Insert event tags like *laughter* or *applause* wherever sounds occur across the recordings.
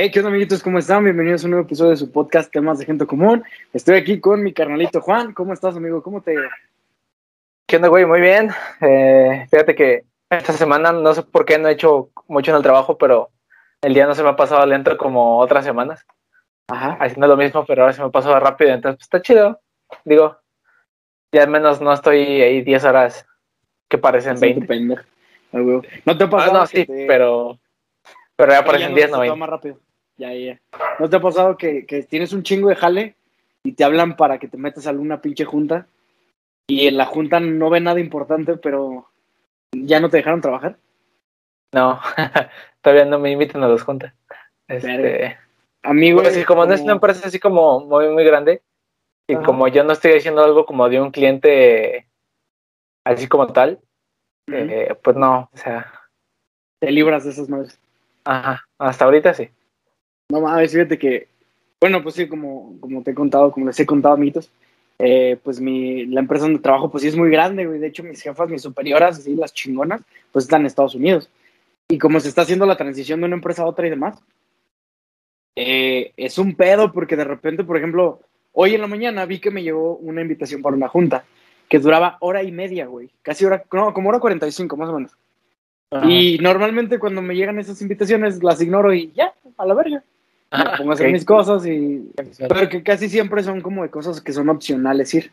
Hey, ¿qué onda, amiguitos? ¿Cómo están? Bienvenidos a un nuevo episodio de su podcast Temas de Gente Común. Estoy aquí con mi carnalito Juan. ¿Cómo estás, amigo? ¿Cómo te ¿Qué onda, güey? Muy bien. Eh, fíjate que esta semana no sé por qué no he hecho mucho en el trabajo, pero el día no se me ha pasado lento como otras semanas. Ajá. Haciendo lo mismo, pero ahora se me ha pasado rápido, entonces pues, está chido. Digo, ya al menos no estoy ahí 10 horas que parecen 20. Pendejo. Ah. ¿No te ha Ah, pasado? no, que sí, te- pero, pero ya parecen no 10, se no te va 20. más rápido. Ya, ya. ¿No te ha pasado que, que tienes un chingo de jale y te hablan para que te metas a alguna pinche junta y en la junta no ve nada importante, pero ya no te dejaron trabajar? No, *laughs* todavía no me invitan a las juntas. Este, Amigo, pues, como no es una empresa así como muy, muy grande, y Ajá. como yo no estoy haciendo algo como de un cliente así como tal, eh, pues no, o sea, te libras de esas madres. ajá, hasta ahorita sí. No mames, fíjate que, bueno, pues sí, como, como te he contado, como les he contado, amiguitos, eh, pues mi, la empresa donde trabajo, pues sí es muy grande, güey. De hecho, mis jefas, mis superioras, así, las chingonas, pues están en Estados Unidos. Y como se está haciendo la transición de una empresa a otra y demás, eh, es un pedo porque de repente, por ejemplo, hoy en la mañana vi que me llegó una invitación para una junta que duraba hora y media, güey. Casi hora, no, como hora 45, más o menos. Y normalmente cuando me llegan esas invitaciones las ignoro y ya, a la verga. Me Ah, pongo a hacer mis cosas y... Pero que casi siempre son como de cosas que son opcionales ir.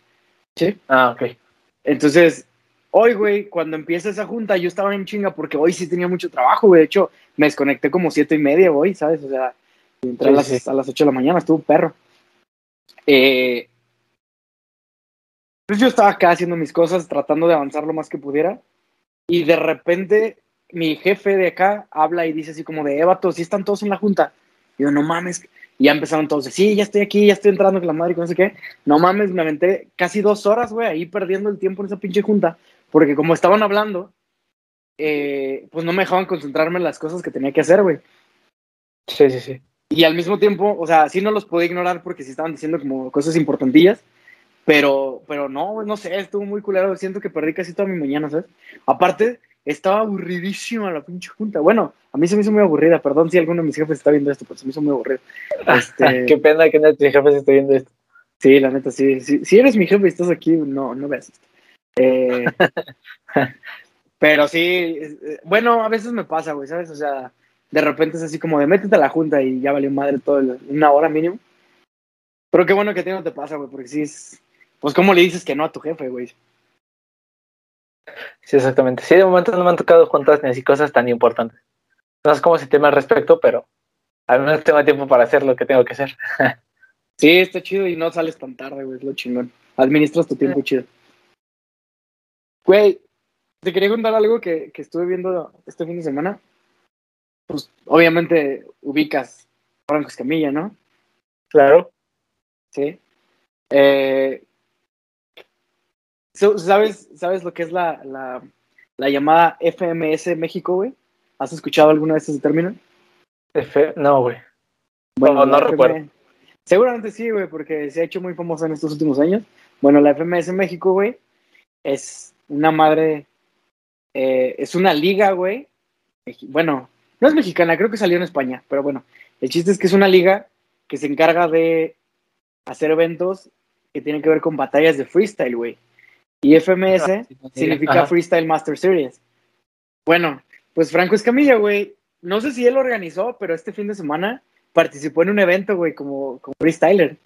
¿Sí? Ah, ok. Entonces, hoy, güey, cuando empieza esa junta, yo estaba en chinga porque hoy sí tenía mucho trabajo, güey. De hecho, me desconecté como siete y media hoy, ¿sabes? O sea, entré a, las, sí. a las ocho de la mañana, estuvo perro. Eh, pues yo estaba acá haciendo mis cosas, tratando de avanzar lo más que pudiera. Y de repente, mi jefe de acá habla y dice así como de, Evato, ¿sí están todos en la junta? Y yo, no mames. Y ya empezaron todos, sí, ya estoy aquí, ya estoy entrando con la madre no sé qué. No mames, me aventé casi dos horas, güey, ahí perdiendo el tiempo en esa pinche junta. Porque como estaban hablando, eh, pues no me dejaban concentrarme en las cosas que tenía que hacer, güey. Sí, sí, sí. Y al mismo tiempo, o sea, sí no los podía ignorar porque sí estaban diciendo como cosas importantillas. Pero, pero no, no sé, estuvo muy culero. Siento que perdí casi toda mi mañana, ¿sabes? Aparte, estaba aburridísima la pinche junta. Bueno, a mí se me hizo muy aburrida. Perdón si alguno de mis jefes está viendo esto, pero se me hizo muy aburrido. *laughs* Este, Qué pena que no te jefe se esté viendo esto. Sí, la neta, sí. sí. Si eres mi jefe y estás aquí, no, no veas esto. Eh, *laughs* pero sí, eh, bueno, a veces me pasa, güey, ¿sabes? O sea, de repente es así como de métete a la junta y ya valió madre todo el- una hora mínimo. Pero qué bueno que a ti no te pasa, güey, porque sí es. Pues, ¿cómo le dices que no a tu jefe, güey? Sí, exactamente. Sí, de momento no me han tocado juntas ni así cosas tan importantes. No es como si tema al respecto, pero al menos tengo tiempo para hacer lo que tengo que hacer. *laughs* Sí, está chido y no sales tan tarde, güey, es lo chingón. Administras tu tiempo chido. Güey, te quería contar algo que, que estuve viendo este fin de semana. Pues, obviamente, ubicas Franco Escamilla, ¿no? Claro. Sí. Eh, ¿sabes, ¿Sabes lo que es la, la, la llamada FMS México, güey? ¿Has escuchado alguna vez ese término? F- No, güey. No, no recuerdo. Seguramente sí, güey, porque se ha hecho muy famosa en estos últimos años. Bueno, la FMS México, güey, es una madre, eh, es una liga, güey. Bueno, no es mexicana, creo que salió en España, pero bueno, el chiste es que es una liga que se encarga de hacer eventos que tienen que ver con batallas de freestyle, güey. Y FMS significa Ajá. Freestyle Master Series. Bueno, pues Franco Escamilla, güey, no sé si él organizó, pero este fin de semana participó en un evento, güey, como, como freestyler.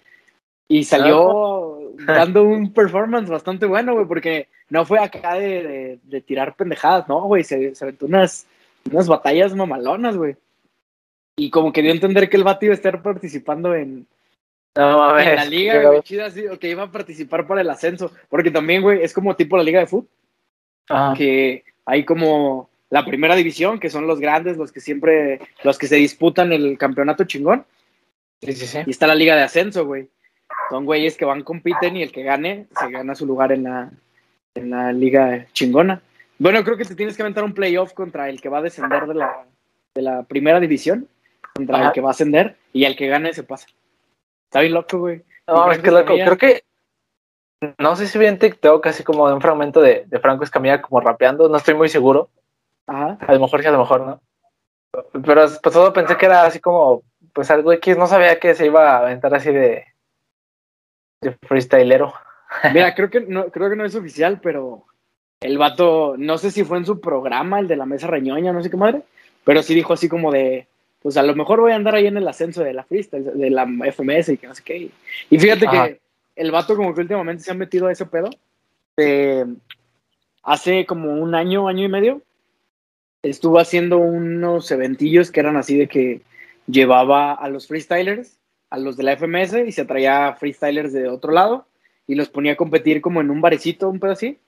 Y salió *laughs* dando un performance bastante bueno, güey, porque no fue acá de, de- de tirar pendejadas, no, güey, se, se aventó unas, unas batallas mamalonas, güey. Y como que dio a entender que el vato iba a estar participando en, No mames. en la liga, Qué güey, chida, así, o que iba a participar para el ascenso. Porque también, güey, es como tipo la liga de fútbol Ajá. que hay como la primera división, que son los grandes, los que siempre, los que se disputan el campeonato chingón, Sí, sí, sí. y está la liga de ascenso, güey. Son güeyes que van, compiten y el que gane, se gana su lugar en la, en la liga chingona. Bueno, creo que te tienes que aventar un playoff contra el que va a descender de la, de la primera división, contra Ajá. el que va a ascender, y el que gane se pasa. Está bien loco, güey. No mames, qué loco. Creo que. No sé si vi en TikTok así como de un fragmento de, de Franco Escamilla como rapeando, no estoy muy seguro. Ajá. A lo mejor sí, a lo mejor no. Pero pues todo pensé que era así como pues algo X, no sabía que se iba a aventar así de, de freestylero. *laughs* Mira, creo que no, creo que no es oficial, pero el vato, no sé si fue en su programa, el de la mesa reñoña, no sé qué madre, pero sí dijo así como de, pues a lo mejor voy a andar ahí en el ascenso de la freestyle, de la FMS y que no sé qué. Y fíjate que el vato como que últimamente se ha metido a ese pedo. hace como un año, año y medio, estuvo haciendo unos eventillos que eran así de que llevaba a los freestylers, a los de la FMS, y se traía freestylers de otro lado y los ponía a competir como en un barecito, un pedo así.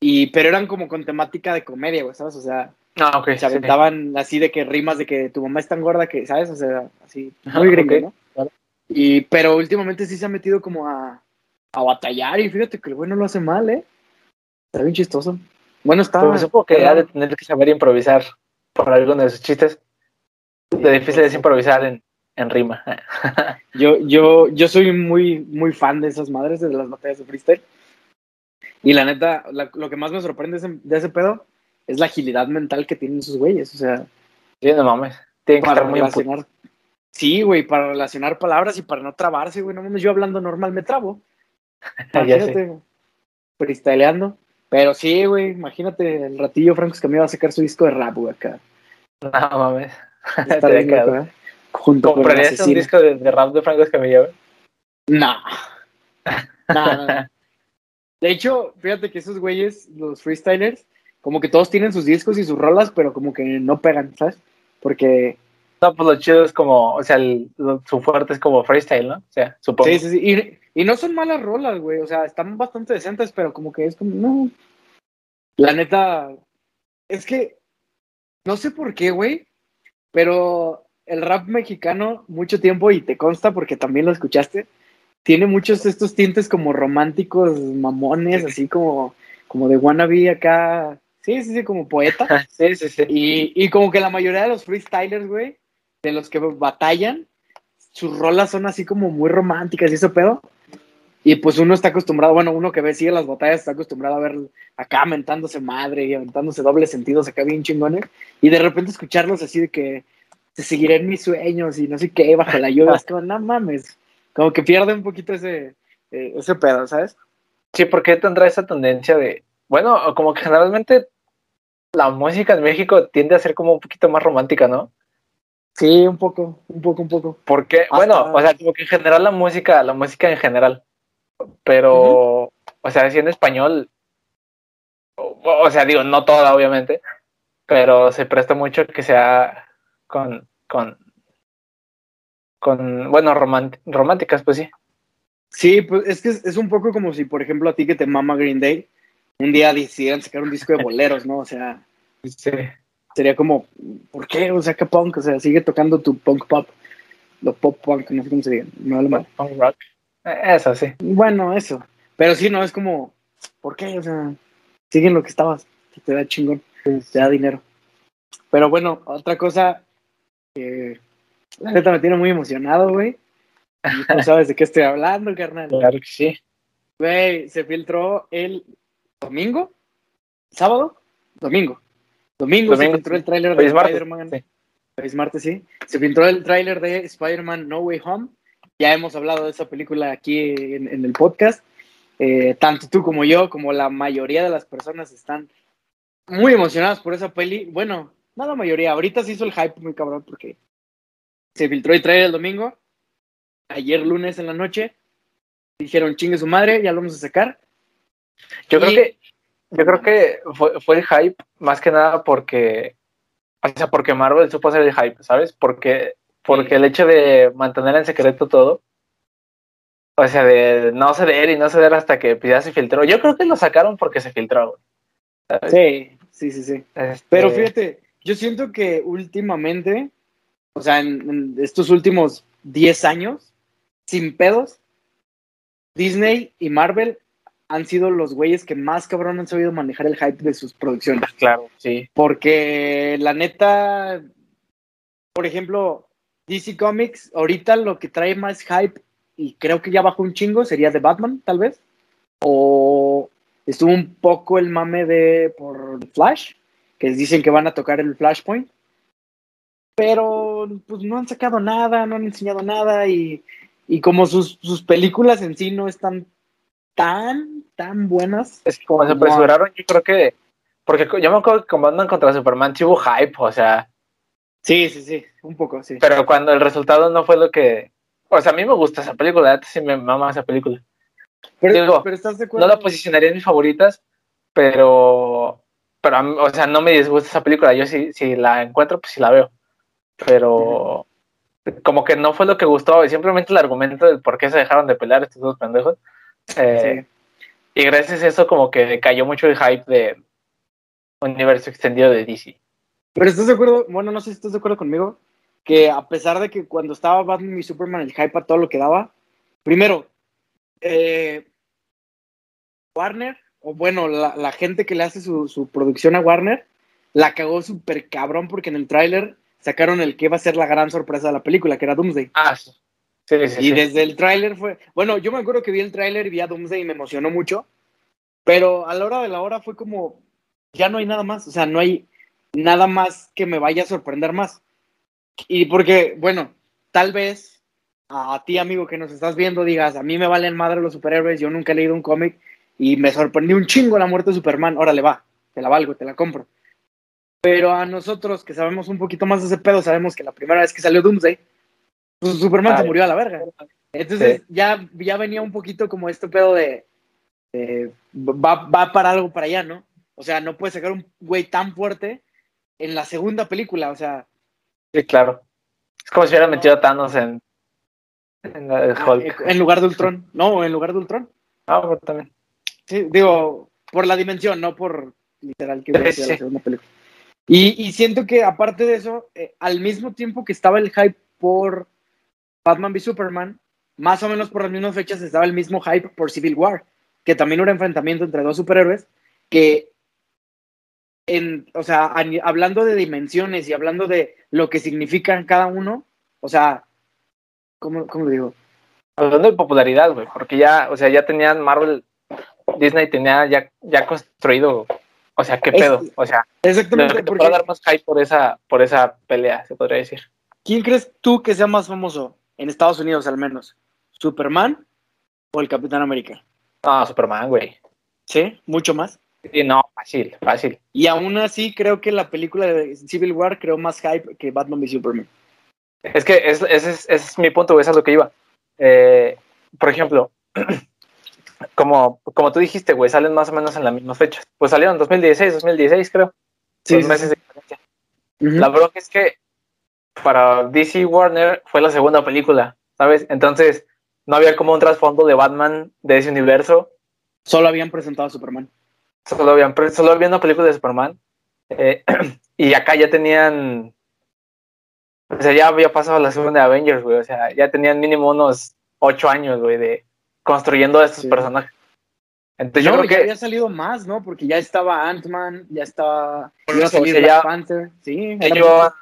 Y, pero eran como con temática de comedia, güey, ¿sabes? O sea, ah, okay, se aventaban así de que rimas de que tu mamá es tan gorda que, ¿sabes? O sea, así, muy gringo, ¿no? Y, pero últimamente sí se ha metido como a, a batallar y fíjate que el güey no lo hace mal, ¿eh? Está bien chistoso. Bueno, está. Pues supongo que ha de tener que saber improvisar por alguno de sus chistes. Lo difícil es improvisar en, en rima. *laughs* yo, yo, yo soy muy, muy fan de esas madres, de las batallas de freestyle. Y la neta, lo que más me sorprende de ese pedo es la agilidad mental que tienen esos güeyes. O sea, sí, no mames. Tienen que estar muy. Sí, güey, para relacionar palabras y para no trabarse, güey. No mames, yo hablando normal me trabo. *laughs* Imagínate, freestyleando. Pero sí, güey, imagínate, el ratillo Franco Escamilla va a sacar su disco de rap, güey, acá. No mames. *laughs* Está bien, quedado. Junto ¿Comprarías un disco de, rap de Franco Escamilla, güey? No. *laughs* no, no. De hecho, fíjate que esos güeyes, los freestylers, como que todos tienen sus discos y sus rolas, pero como que no pegan, ¿sabes? Porque. No, pues lo chido es como, o sea, su fuerte es como freestyle, ¿no? O sea, supongo. Sí, sí, sí. Y, y no son malas rolas, güey. O sea, están bastante decentes, pero como que es como, no. La neta, es que, no sé por qué, güey, pero el rap mexicano, mucho tiempo, y te consta porque también lo escuchaste, tiene muchos de estos tintes como románticos, mamones, así como, como de wannabe acá. Sí, sí, sí, como poeta. sí, sí, sí. Y, y como que la mayoría de los freestylers, güey, de los que batallan, sus rolas son así como muy románticas y eso pedo. Y pues uno está acostumbrado, bueno, uno que ve, sigue las batallas, está acostumbrado a ver acá mentándose madre y aventándose dobles sentidos acá bien chingones. Y de repente escucharlos así de que te seguiré en mis sueños y no sé qué, bajo la lluvia. *laughs* es como, no mames como que pierde un poquito ese, eh, ese pedo, ¿sabes? Sí, porque tendrá esa tendencia de, bueno, como que generalmente la música en México tiende a ser como un poquito más romántica, ¿no? Sí, un poco, un poco, un poco. Porque, bueno, o sea, como que en general la música, la música en general, pero, o sea, si en español, o, sea, digo, no toda, obviamente, pero se presta mucho que sea con, con con, bueno, románticas, pues sí. Sí, pues es que es, un poco como si, por ejemplo, a ti que te mama Green Day, un día decidieran sacar un disco de boleros, ¿no? O sea, sería como, ¿por qué? O sea, ¿qué punk? O sea, sigue tocando tu punk pop, lo pop punk, no sé cómo se diga, no mal. Punk rock. Eh, eso, sí. Bueno, eso. Pero sí, no, es como, ¿por qué? O sea, siguen lo que estabas, te da chingón, te da dinero. Pero bueno, otra cosa que la neta me tiene muy emocionado, güey. No *laughs* sabes de qué estoy hablando, carnal. Claro que sí. Güey, se filtró el domingo, sábado, domingo. Domingo, se filtró el tráiler de Spider-Man. Sí. Es martes, sí. Se filtró el tráiler de Spider-Man No Way Home. Ya hemos hablado de esa película aquí en, el podcast. Eh, tanto tú como yo, como la mayoría de las personas están muy emocionadas por esa peli. Bueno, no la mayoría. Ahorita se hizo el hype muy cabrón porque se filtró y trae el domingo. Ayer lunes en la noche. Dijeron, chingue su madre, ya lo vamos a sacar. Yo creo que, yo creo que fue, fue el hype más que nada porque, o sea, porque Marvel supo hacer el hype, ¿sabes? Porque, porque el hecho de mantener en secreto todo, o sea, de no ceder y no ceder hasta que ya se filtró. Yo creo que lo sacaron porque se filtró. Sí, sí, sí, sí. Este Pero fíjate, yo siento que últimamente o sea, en, estos últimos 10 años, sin pedos, Disney y Marvel han sido los güeyes que más cabrón han sabido manejar el hype de sus producciones. Claro, sí. Porque la neta, por ejemplo, DC Comics, ahorita lo que trae más hype, y creo que ya bajó un chingo, sería de Batman, tal vez. O estuvo un poco el mame de por Flash, que dicen que van a tocar el Flashpoint. Pero pues no han sacado nada, no han enseñado nada y, y como sus, sus películas en sí no están tan, tan buenas. Es que como se apresuraron, yo creo que, porque yo me acuerdo que como andan contra Superman, sí hubo hype, o sea. Sí, sí, sí, un poco, sí. Pero cuando el resultado no fue lo que, o sea, a mí me gusta esa película, sí me mama esa película. Pero, pero ¿estás de acuerdo? No la posicionaría en mis favoritas, pero, pero, o sea, no me disgusta esa película. Yo si, si la encuentro, pues sí la veo. Pero como que no fue lo que gustó, y simplemente el argumento del por qué se dejaron de pelear estos dos pendejos. Eh, y gracias a eso como que cayó mucho el hype de universo extendido de DC. Pero estás de acuerdo, bueno, no sé si estás de acuerdo conmigo, que a pesar de que cuando estaba Batman y Superman el hype a todo lo que daba, primero, eh, Warner, o bueno, la, gente que le hace su, producción a Warner, la cagó súper cabrón porque en el tráiler sacaron el que iba a ser la gran sorpresa de la película, que era Doomsday. Ah, sí. y desde el tráiler fue, bueno, yo me acuerdo que vi el tráiler y vi a Doomsday y me emocionó mucho, pero a la hora de la hora fue como, ya no hay nada más, o sea, no hay nada más que me vaya a sorprender más. Y porque, bueno, tal vez a ti, amigo, que nos estás viendo, digas, a mí me valen madre los superhéroes, yo nunca he leído un cómic y me sorprendió un chingo la muerte de Superman, órale va, te la valgo, te la compro. Pero a nosotros que sabemos un poquito más de ese pedo, sabemos que la primera vez que salió Doomsday, pues Superman se murió a la verga. Entonces ya, ya venía un poquito como este pedo de, va, va para algo para allá, ¿no? O sea, no puede sacar un güey tan fuerte en la segunda película, o sea. Sí, claro. Es como si hubiera metido a Thanos en, en el ah, Hulk. En lugar de Ultron. No, en lugar de Ultron. Ah, bueno, también. Sí, digo, por la dimensión, no por literal que hubiera sido la segunda película. Y, siento que aparte de eso, eh, al mismo tiempo que estaba el hype por Batman v Superman, más o menos por las mismas fechas estaba el mismo hype por Civil War, que también era enfrentamiento entre dos superhéroes que en, o sea, hablando de dimensiones y hablando de lo que significan cada uno, o sea, ¿cómo, cómo digo? Hablando de popularidad, güey, porque ya, o sea, ya tenían Marvel, Disney tenía ya, ya construido, o sea, qué pedo, o sea, exactamente, porque dar más hype por esa, por esa pelea, se podría decir. ¿Quién crees tú que sea más famoso en Estados Unidos al menos? ¿Superman o el Capitán América? Ah, Superman, güey. ¿Sí? ¿Mucho más? Sí, no, fácil, fácil. Y aún así creo que la película de Civil War creó más hype que Batman y Superman. Es que ese es, mi punto, es lo que iba. Eh, por ejemplo, *clears throat* como, como tú dijiste, güey, salen más o menos en las mismas fechas. Pues salieron en 2016, 2016 creo. Sí, meses de diferencia. La bronca es que para DC Warner fue la segunda película, ¿sabes? Entonces no había como un trasfondo de Batman de ese universo. Solo habían presentado a Superman. Solo habían, solo había una película de Superman. Eh, *clears throat* y acá ya tenían. O sea, ya había pasado la segunda de Avengers, güey. O sea, ya tenían mínimo unos ocho años, güey, de construyendo a estos personajes. Entonces yo creo que había salido más, ¿no? Porque ya estaba Ant-Man, ya estaba. Iba a salir Black Panther. Sí, ya llevaban,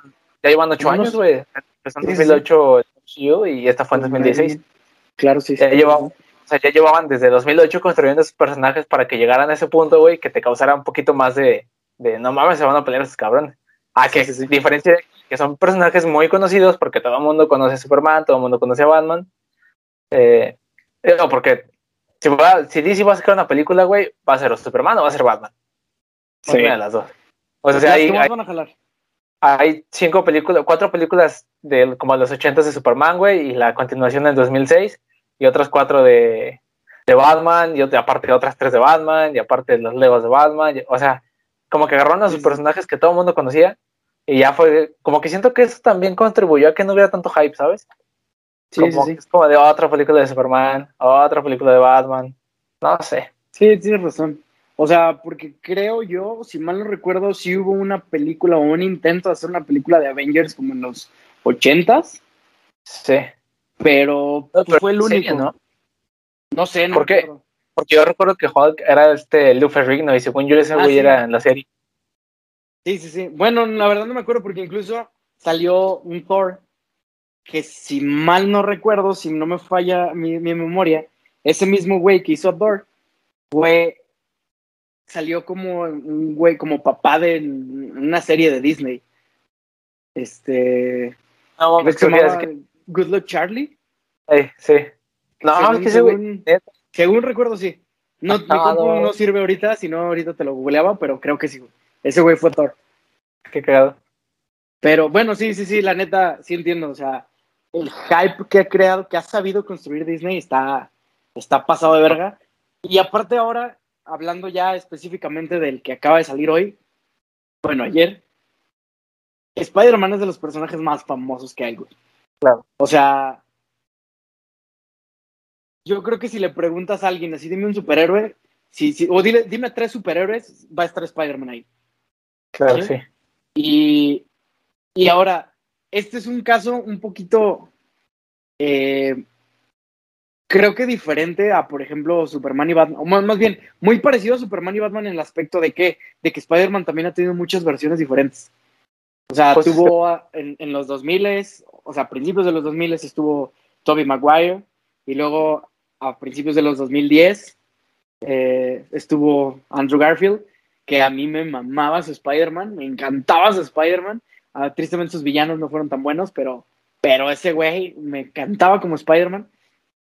ya llevan ocho años, güey. Empezó en 2008 y esta fue en 2016. Claro, sí. Ya llevaban o sea, ya llevaban desde 2008 construyendo esos personajes para que llegaran a ese punto, güey, que te causara un poquito más de, de no mames, se van a pelear esos cabrones. Ah, que es diferencia que son personajes muy conocidos porque todo el mundo conoce a Superman, todo el mundo conoce a Batman. Eh, no, porque si, va, si DC va a sacar una película, güey, va a ser Superman o va a ser Batman. Sí. Una de las dos. O sea, hay, hay, van a jalar? hay cinco películas, cuatro películas de como los ochentas de Superman, güey, y la continuación en 2006 y otras cuatro de, de Batman, y aparte otras tres de Batman, y aparte de los Legos de Batman, o sea, como que agarraron a sus personajes que todo el mundo conocía, y ya fue, como que siento que eso también contribuyó a que no hubiera tanto hype, ¿sabes? Sí, como, sí, Es como de otra película de Superman, otra película de Batman, no sé. Sí, tienes razón. O sea, porque creo yo, si mal no recuerdo, si hubo una película o un intento de hacer una película de Avengers como en los ochentas. Sí. Pero, pues, fue el único. ¿no? No sé, no ¿Por qué? Porque yo recuerdo que Hulk era este Lou Ferrigno y según yo ese ah, güey era en la serie. Sí, sí, sí. Bueno, la verdad no me acuerdo porque incluso salió un Thor que si mal no recuerdo, si no me falla mi, memoria, ese mismo güey que hizo Thor fue salió como un güey como papá de una serie de Disney. Este. No, ¿ves que se llamaba Good Luck Charlie. Eh, sí. No, Según- es que ese según- Según recuerdo, sí. No, Ah, no. no sirve ahorita, si no ahorita te lo googleaba, pero creo que sí. Ese güey fue Thor. Qué cagado. Pero bueno, sí, sí, sí, la neta, sí entiendo. O sea, el hype que ha creado, que ha sabido construir Disney está, está pasado de verga. Y aparte ahora, hablando ya específicamente del que acaba de salir hoy, bueno, ayer, Spider-Man es de los personajes más famosos que hay, güey. Claro. O sea, yo creo que si le preguntas a alguien así, dime un superhéroe, si, si, o dile, dime tres superhéroes, va a estar Spider-Man ahí. Claro, ¿Sí? sí. Y, y ahora, este es un caso un poquito, eh, creo que diferente a, por ejemplo, Superman y Batman, o más, más bien, muy parecido a Superman y Batman en el aspecto de que, de que Spider-Man también ha tenido muchas versiones diferentes. O sea, Pues, tuvo a- en, en los 2000, o sea, a principios de los 2000 estuvo Tobey Maguire, y luego a principios de los 2010 eh, estuvo Andrew Garfield, que a mí me mamaba su Spider-Man, me encantaba su Spider-Man. Ah, tristemente sus villanos no fueron tan buenos, pero, pero ese güey me encantaba como Spider-Man.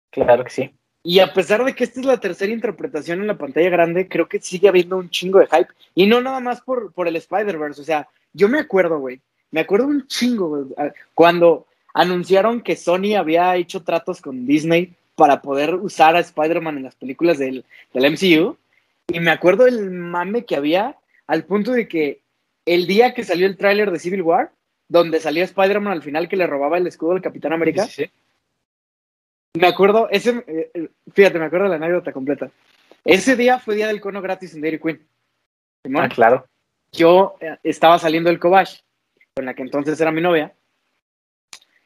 Claro que sí. Y a pesar de que esta es la tercera interpretación en la pantalla grande, creo que sigue habiendo un chingo de hype. Y no nada más por, por el Spider-Verse. O sea, yo me acuerdo, güey. Me acuerdo un chingo, güey. Cuando anunciaron que Sony había hecho tratos con Disney para poder usar a Spider-Man en las películas del, del MCU. Y me acuerdo el mame que había al punto de que el día que salió el tráiler de Civil War, donde salía Spider-Man al final que le robaba el escudo al Capitán América, Sí, sí. me acuerdo, ese, eh, eh, fíjate, me acuerdo de la anécdota completa. Ese día fue día del cono gratis en Dairy Queen. Ah, claro. Yo eh, estaba saliendo del Cobach, con la que entonces era mi novia,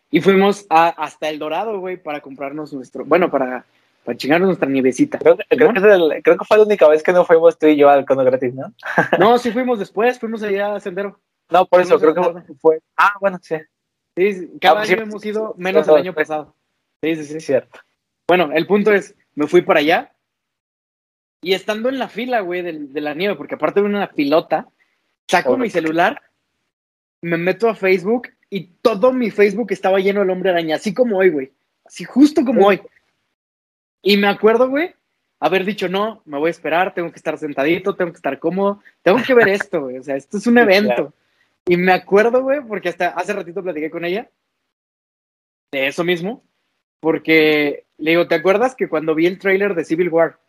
y fuimos a- hasta El Dorado, güey, para comprarnos nuestro, bueno, para, para chingarnos nuestra nievecita. Creo, que- creo que es el- creo que fue la única vez que no fuimos tú y yo al cono gratis, ¿no? *laughs* No, sí fuimos después, fuimos allá a Sendero. No, por eso, creo que fue. Ah, bueno, sí. Sí, sí, cada Ah, sí, año hemos ido, menos sí, el año pasado. Sí, sí, sí. Cierto. Bueno, el punto es, me fui para allá y estando en la fila, güey, de, de la nieve, porque aparte de una filota, saco mi celular, me meto a Facebook y todo mi Facebook estaba lleno del hombre araña, así como hoy, güey. Así justo como hoy. Y me acuerdo, güey, haber dicho, no, me voy a esperar, tengo que estar sentadito, tengo que estar cómodo, tengo que ver esto, güey. O sea, esto es un *laughs* evento. Y me acuerdo, güey, porque hasta hace ratito platiqué con ella de eso mismo, porque le digo, ¿te acuerdas que cuando vi el tráiler de Civil War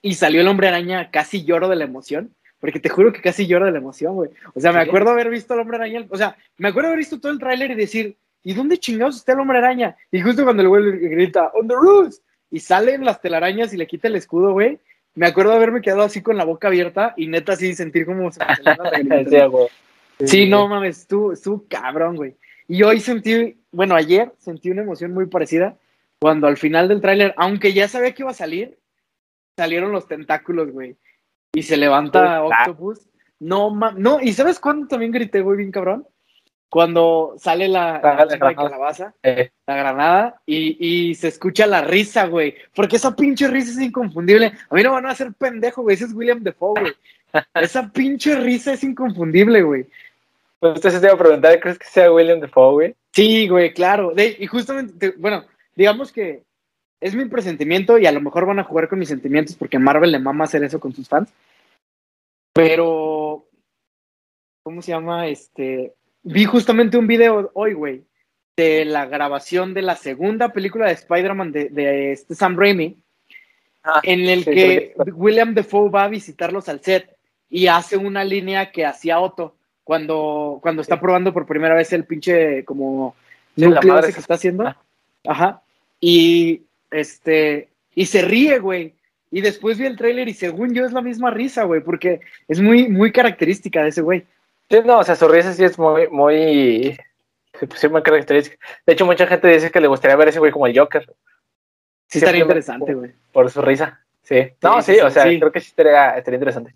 y salió el hombre araña, casi lloro de la emoción? Porque te juro que casi lloro de la emoción, güey. O sea, me acuerdo haber visto al hombre araña, o sea, me acuerdo haber visto todo el tráiler y decir, ¿y dónde chingados está el hombre araña? Y justo cuando el güey grita, on the roofs, y salen las telarañas y le quita el escudo, güey. Me acuerdo haberme quedado así con la boca abierta y neta así sentir como se me. *laughs* Sí, güey. Sí, no mames, estuvo, estuvo cabrón, güey. Y hoy sentí, bueno, ayer sentí una emoción muy parecida cuando al final del tráiler, aunque ya sabía que iba a salir, salieron los tentáculos, güey. Y se levanta. Octopus. No, ma no, ¿y sabes cuándo también grité, güey, bien cabrón? Cuando sale la, calabaza, Eh, la granada, y, y se escucha la risa, güey. Porque esa pinche risa es inconfundible. A mí no van a hacer pendejo, güey. Ese es William Defoe, güey. *laughs* Esa pinche risa es inconfundible, güey. pues entonces te iba a preguntar, ¿crees que sea William Defoe, güey? Sí, güey, claro. De- y justamente, te- bueno, digamos que es mi presentimiento y a lo mejor van a jugar con mis sentimientos porque Marvel le mama hacer eso con sus fans. Pero, ¿cómo se llama? Este, vi justamente un video hoy, güey, de la grabación de la segunda película de Spider-Man de, de este Sam Raimi, Ah, en el sí, que William Defoe va a visitarlos al set y hace una línea que hacía Otto cuando, cuando está probando por primera vez el pinche como Sí, la núcleo que está haciendo. Ah. Ajá. Y este y se ríe, güey. Y después vi el tráiler y según yo es la misma risa, güey, porque es muy muy característica de ese güey. Sí, no, o sea, su risa sí es muy, muy, sí, pues, sí, muy característica. De hecho, mucha gente dice que le gustaría ver a ese güey como el Joker, Sí estaría interesante, güey. por su risa. Sí. No, Sí, o sea, creo que sí estaría, estaría interesante.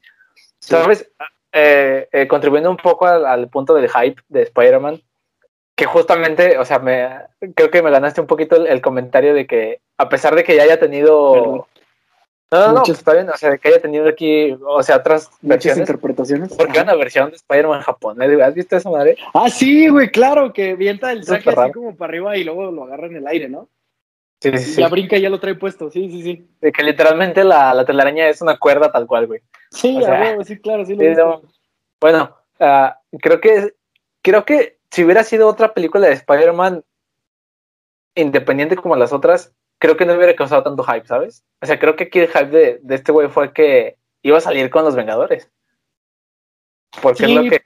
¿Sabes? Eh, eh, contribuyendo un poco al, al punto del hype de Spider-Man, que justamente, o sea, me, creo que me ganaste un poquito el, el comentario de que, a pesar de que ya haya tenido, Perdón. No, no, no, pues está bien, o sea, que haya tenido aquí, o sea, otras muchas interpretaciones. Porque hay una versión de Spider-Man japonés, ¿has visto esa madre? Ah, sí, güey, claro, que vienta el traje así como para arriba y luego lo agarra en el aire, ¿no? Sí, sí, sí. Ya brinca y ya lo trae puesto, sí, sí, sí. De que literalmente la, la telaraña es una cuerda tal cual, güey. Sí, sí, claro, sí lo Bueno, uh, creo que creo que si hubiera sido otra película de Spider-Man independiente como las otras, creo que no hubiera causado tanto hype, ¿sabes? O sea, creo que aquí el hype de, de este güey fue que iba a salir con los Vengadores. Porque es lo que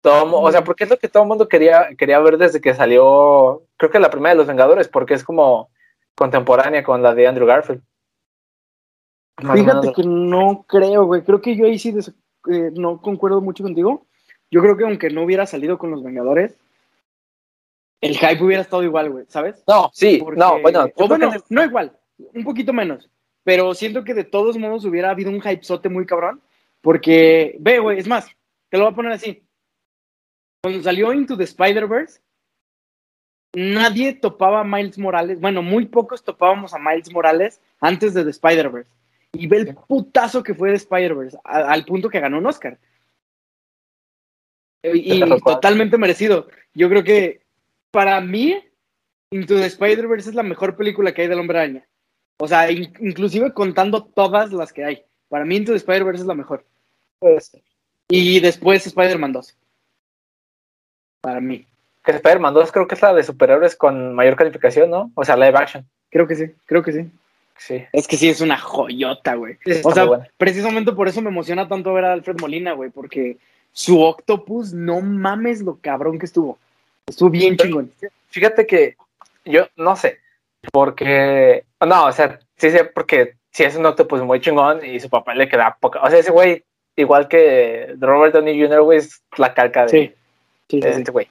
todo, o sea, porque es lo que todo el mundo quería, quería ver desde que salió, creo que la primera de los Vengadores, porque es como contemporánea con la de Andrew Garfield. Fíjate que no creo, güey. Creo que yo ahí sí eh, no concuerdo mucho contigo. Yo creo que aunque no hubiera salido con los Vengadores, el hype hubiera estado igual, güey, ¿sabes? No, sí, no, bueno, no igual, un poquito menos, pero siento que de todos modos hubiera habido un hypezote muy cabrón, porque, ve, güey, es más, te lo voy a poner así. Cuando salió Into the Spider-Verse, nadie topaba a Miles Morales, bueno, muy pocos topábamos a Miles Morales antes de The Spider-Verse. Y ve el putazo que fue de Spider-Verse, al punto que ganó un Oscar. Y, y totalmente merecido. Yo creo que para mí, Into the Spider-Verse es la mejor película que hay del Hombre Araña. O sea, inclusive contando todas las que hay. Para mí, Into the Spider-Verse es la mejor. Pues, y después Spider-Man 2. Para mí. Que Spider-Man 2 creo que es la de superhéroes con mayor calificación, ¿no? O sea, live action. Creo que sí, creo que sí. Sí. Es que sí, es una joyota, güey. o sea, precisamente por eso me emociona tanto ver a Alfred Molina, güey, porque su Octopus, no mames lo cabrón que estuvo. Estuvo bien chingón. Fíjate que yo no sé, porque, no, o sea, sí sé, porque si es un octopus muy chingón y su papá le queda poca. O sea, ese güey, igual que Robert Downey Jr., güey, es la calca de, sí, este güey.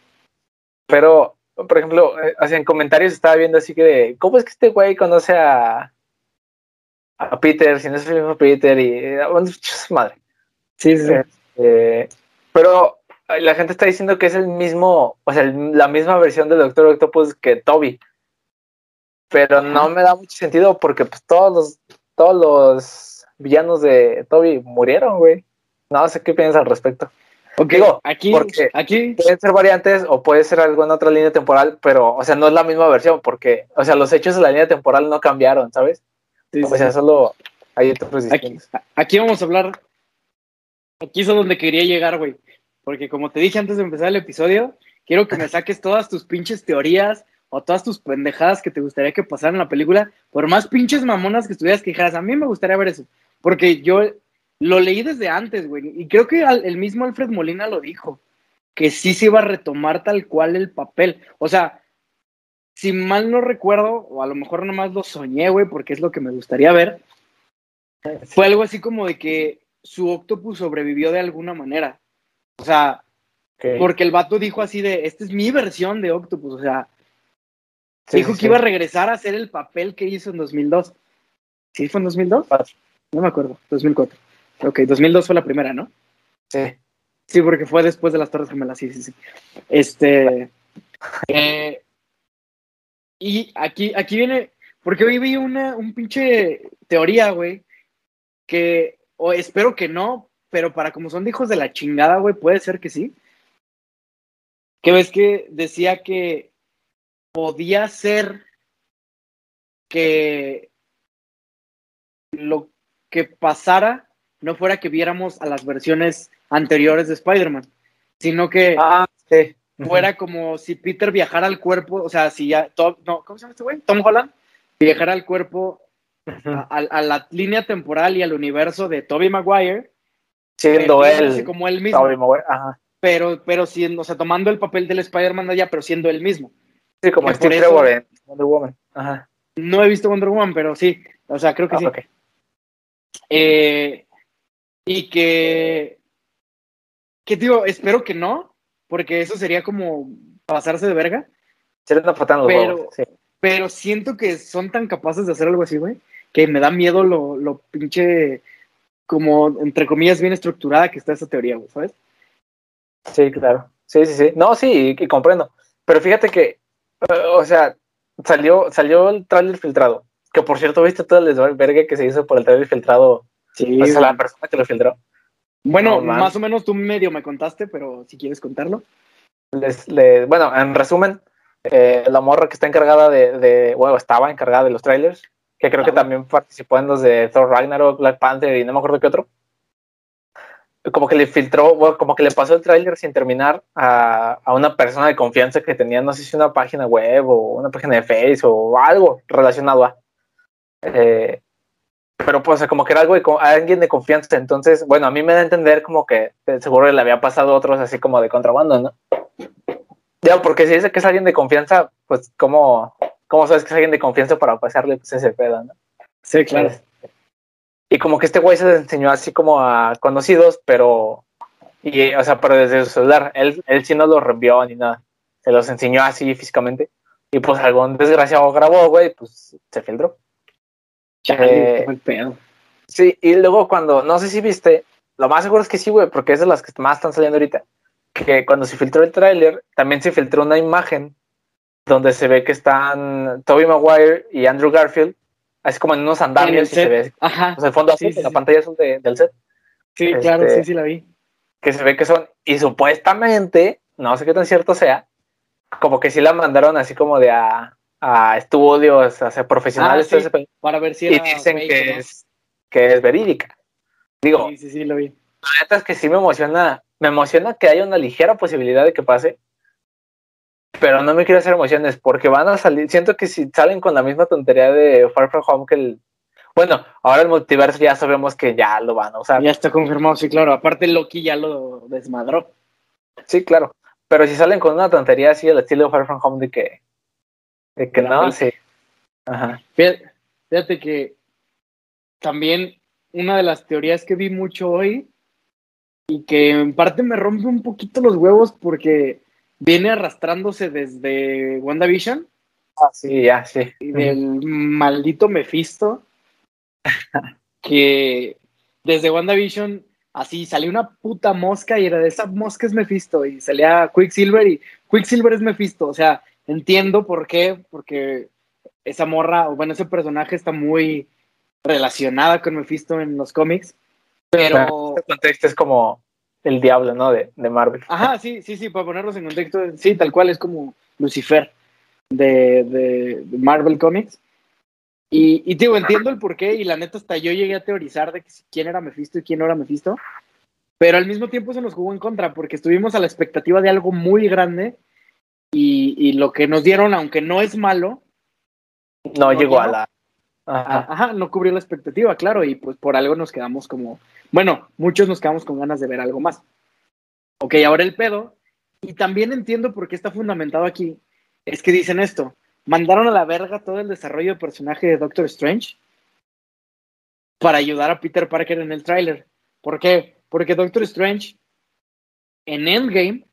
Pero, por ejemplo, eh, en comentarios estaba viendo así que, ¿cómo es que este güey conoce a, a Peter, si no es el mismo Peter? Y, bueno, madre. Sí, sí. Eh, pero la gente está diciendo que es el mismo, o sea, la misma versión del Doctor Octopus que Toby. Pero no me da mucho sentido porque pues todos los, todos los villanos de Toby murieron, güey. No sé qué piensas al respecto. Ok, Digo, aquí, porque aquí pueden ser variantes o puede ser algo en otra línea temporal, pero, o sea, no es la misma versión porque, o sea, los hechos de la línea temporal no cambiaron, ¿sabes? o sea, solo hay otros aquí, aquí vamos a hablar, aquí es a donde quería llegar, güey porque como te dije antes de empezar el episodio, quiero que me saques todas tus pinches teorías o todas tus pendejadas que te gustaría que pasaran en la película, por más pinches mamonas que estuvieras que dijeras, a mí me gustaría ver eso, porque yo lo leí desde antes, güey, y creo que el mismo Alfred Molina lo dijo, que sí se iba a retomar tal cual el papel, o sea, si mal no recuerdo, o a lo mejor nomás lo soñé, güey, porque es lo que me gustaría ver, fue algo así como de que su octopus sobrevivió de alguna manera. O sea, porque el vato dijo así de, esta es mi versión de Octopus, o sea, dijo que iba a regresar a hacer el papel que hizo en 2002. ¿Sí fue en 2002? No me acuerdo, 2004. Ok, 2002 fue la primera, ¿no? Sí. Sí, porque fue después de las Torres Gemelas, sí, sí, sí. Este. Eh, y aquí, aquí viene, porque hoy vi una un pinche teoría, güey, que, o espero que no, pero para como son hijos de la chingada, güey, puede ser que sí. Que ves que decía que podía ser que lo que pasara no fuera que viéramos a las versiones anteriores de Spider-Man, sino que ah, fuera como si Peter viajara al cuerpo, o sea, si ya, Tom, no, ¿cómo se llama este güey? Tom Holland viajara al cuerpo, a, la línea temporal y al universo de Tobey Maguire siendo él. Como él mismo. Pero, pero siendo, o sea, tomando el papel del Spider-Man allá, pero siendo él mismo. Sí, como Steve Trevor en Wonder Woman. Ajá. No he visto Wonder Woman, pero sí. O sea, creo que ah, sí. Eh, y que. Que digo, espero que no, porque eso sería como pasarse de verga. Sería una patada pero, pero siento que son tan capaces de hacer algo así, güey, que me da miedo lo, lo pinche como, entre comillas, bien estructurada que está esa teoría, ¿sabes? Sí, claro. Sí, sí, sí. No, sí, comprendo. Pero fíjate que, eh, o sea, salió, salió el trailer filtrado Que por cierto, ¿viste todo el desvergue que se hizo por el trailer filtrado? Sí. O sea, la persona que lo filtró. Bueno, más o menos tú medio me contaste, pero si quieres contarlo. Les- le- bueno, en resumen, eh, la morra que está encargada de, de- bueno, estaba encargada de los trailers, que creo que Estaba. también participó en los de Thor Ragnarok, Black Panther y no me acuerdo qué otro. Como que le filtró, bueno, como que le pasó el trailer sin terminar a, a una persona de confianza que tenía, no sé si una página web o una página de Face o algo relacionado a. Eh, pero pues como que era algo de alguien de confianza, entonces, bueno, a mí me da a entender como que seguro le había pasado a otros así como de contrabando, ¿no? Ya, porque si dice que es alguien de confianza, pues ¿cómo, cómo sabes que es alguien de confianza para pasarle pues, ese pedo, ¿no? Sí, claro. Y como que este güey se enseñó así como a conocidos, pero, y, o sea, pero desde su celular, él, él sí no los reenvió ni nada, se los enseñó así físicamente, y pues algún desgraciado grabó, güey, pues se filtró. Chale, Eh, qué pedo. Sí, y luego cuando, no sé si viste, lo más seguro es que sí, güey, porque es de las que más están saliendo ahorita, que cuando se filtró el tráiler, también se filtró una imagen donde se ve que están Toby Maguire y Andrew Garfield, así como en unos En andamios y se ve Ajá. pues, el fondo Sí, azul, sí, la sí. pantalla azul de- del set, Sí, este- claro, sí, sí la vi. que se ve que son, y supuestamente, no sé qué tan cierto sea, como que sí la mandaron así como de a, a estudios, a ser profesionales, Ah, ese Para ver si y era dicen fake que o no. es, que es verídica. Digo, Sí, sí, sí, lo vi. la neta es que sí me emociona, me emociona que haya una ligera posibilidad de que pase, pero no me quiero hacer emociones porque van a salir, siento que si salen con la misma tontería de Far From Home que el, bueno, ahora el multiverso ya sabemos que ya lo van a usar, Ya está confirmado, sí, claro. Aparte, Loki ya lo desmadró. sí, claro, pero si salen con una tontería así al estilo de Far From Home de que, de que La no, sí, ajá, Fíjate, fíjate que también una de las teorías que vi mucho hoy y que en parte me rompe un poquito los huevos porque viene arrastrándose desde WandaVision. Ah, sí, ya, sí, y del maldito Mephisto *laughs* que desde WandaVision así salió una puta mosca y era de esa mosca es Mephisto y salía Quicksilver y Quicksilver es Mephisto, o sea, entiendo por qué, porque esa morra, o bueno, ese personaje está muy relacionada con Mephisto en los cómics, pero... este contexto es como el diablo, ¿no? De, de Marvel. Ajá, sí, sí, sí, para ponerlos en contexto, sí, tal cual es como Lucifer de, de- de Marvel Comics. Y, y digo, entiendo el porqué y la neta hasta yo llegué a teorizar de que quién era Mephisto y quién no era Mephisto, pero al mismo tiempo se nos jugó en contra porque estuvimos a la expectativa de algo muy grande y, y lo que nos dieron, aunque no es malo, No, no llegó a la... Ajá. No cubrió la expectativa, claro, y pues por algo nos quedamos como, bueno, muchos nos quedamos con ganas de ver algo más. Ok, ahora el pedo, y también entiendo por qué está fundamentado aquí, es que dicen esto, mandaron a la verga todo el desarrollo de personaje de Doctor Strange para ayudar a Peter Parker en el tráiler. ¿Por qué? Porque Doctor Strange en Endgame,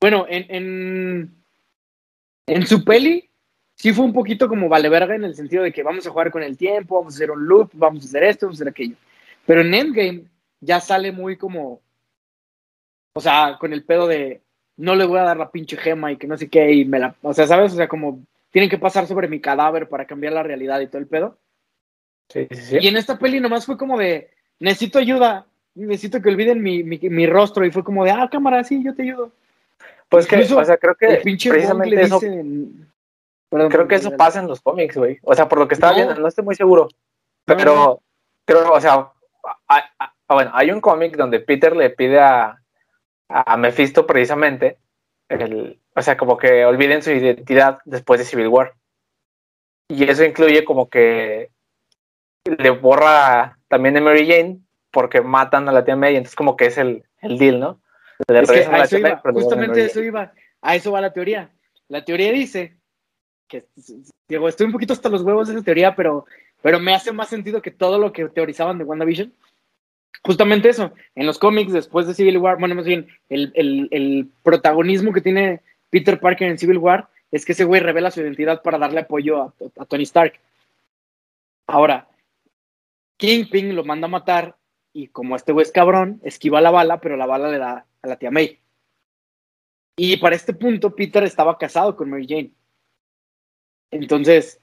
bueno, en, en, en su peli, sí fue un poquito como vale verga en el sentido de que vamos a jugar con el tiempo, vamos a hacer un loop, vamos a hacer esto, vamos a hacer aquello. Pero en Endgame ya sale muy como, o sea, con el pedo de no le voy a dar la pinche gema y que no sé qué, y me la, o sea, ¿sabes? O sea, como tienen que pasar sobre mi cadáver para cambiar la realidad y todo el pedo. Sí, sí, sí. Y en esta peli nomás fue como de, necesito ayuda, necesito que olviden mi, mi, mi rostro, y fue como de, ah, cámara, sí, yo te ayudo. Pues que, Incluso o sea, creo que el pinche precisamente eso, dice... Perdón, creo que eso pasa en los cómics, güey. O sea, por lo que estaba No. viendo, no estoy muy seguro. Pero creo, o sea, a- a- a- bueno, hay un cómic donde Peter le pide a, a Mephisto precisamente, el, o sea, como que olviden su identidad después de Civil War. Y eso incluye como que le borra también a Mary Jane porque matan a la tía May, entonces como que es el, el deal, ¿no? Le Es que a a la eso iba, a justamente Mary eso iba, a eso va la teoría. La teoría dice que, digo, estoy un poquito hasta los huevos de esa teoría, pero, pero me hace más sentido que todo lo que teorizaban de WandaVision. Justamente eso, en los cómics, después de Civil War, bueno, más bien, el, el, protagonismo que tiene Peter Parker en Civil War es que ese güey revela su identidad para darle apoyo a, a Tony Stark. Ahora, Kingpin lo manda a matar y como este güey es cabrón, esquiva la bala, pero la bala le da a la tía May. Y para este punto, Peter estaba casado con Mary Jane. Entonces,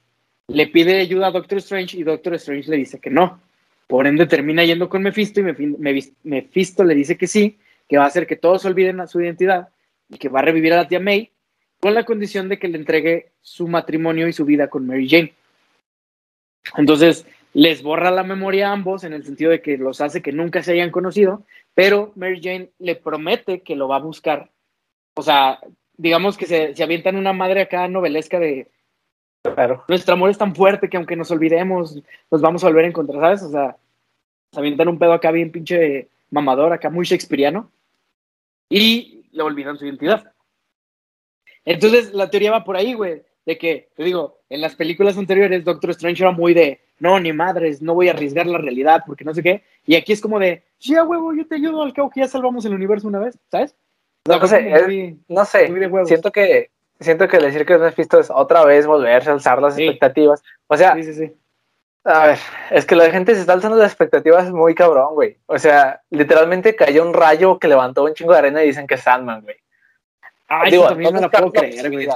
le pide ayuda a Doctor Strange y Doctor Strange le dice que no. Por ende termina yendo con Mephisto y Mephisto le dice que sí, que va a hacer que todos olviden su identidad y que va a revivir a la tía May con la condición de que le entregue su matrimonio y su vida con Mary Jane. Entonces, les borra la memoria a ambos en el sentido de que los hace que nunca se hayan conocido, pero Mary Jane le promete que lo va a buscar. O sea, digamos que se, se avientan una madre acá novelesca de claro. nuestro amor es tan fuerte que aunque nos olvidemos, nos vamos a volver a encontrar, ¿sabes? O sea, se avientan un pedo acá bien pinche mamador, acá muy shakespeariano, y le olvidan su identidad. Entonces, la teoría va por ahí, güey, de que, te digo, en las películas anteriores Doctor Strange era muy de, no, ni madres, no voy a arriesgar la realidad porque no sé qué. Y aquí es como de, sí, a huevo, yo te ayudo al cabo que ya salvamos el universo una vez, ¿sabes? No, sé, no sé, siento que siento que decir que no has visto es otra vez volverse a alzar las expectativas. O sea, sí, sí, sí. a ver, es que la gente se está alzando las expectativas muy cabrón, güey. O sea, literalmente cayó un rayo que levantó un chingo de arena y dicen que es Sandman, güey. Ay, Digo, también no, la puedo creer, güey.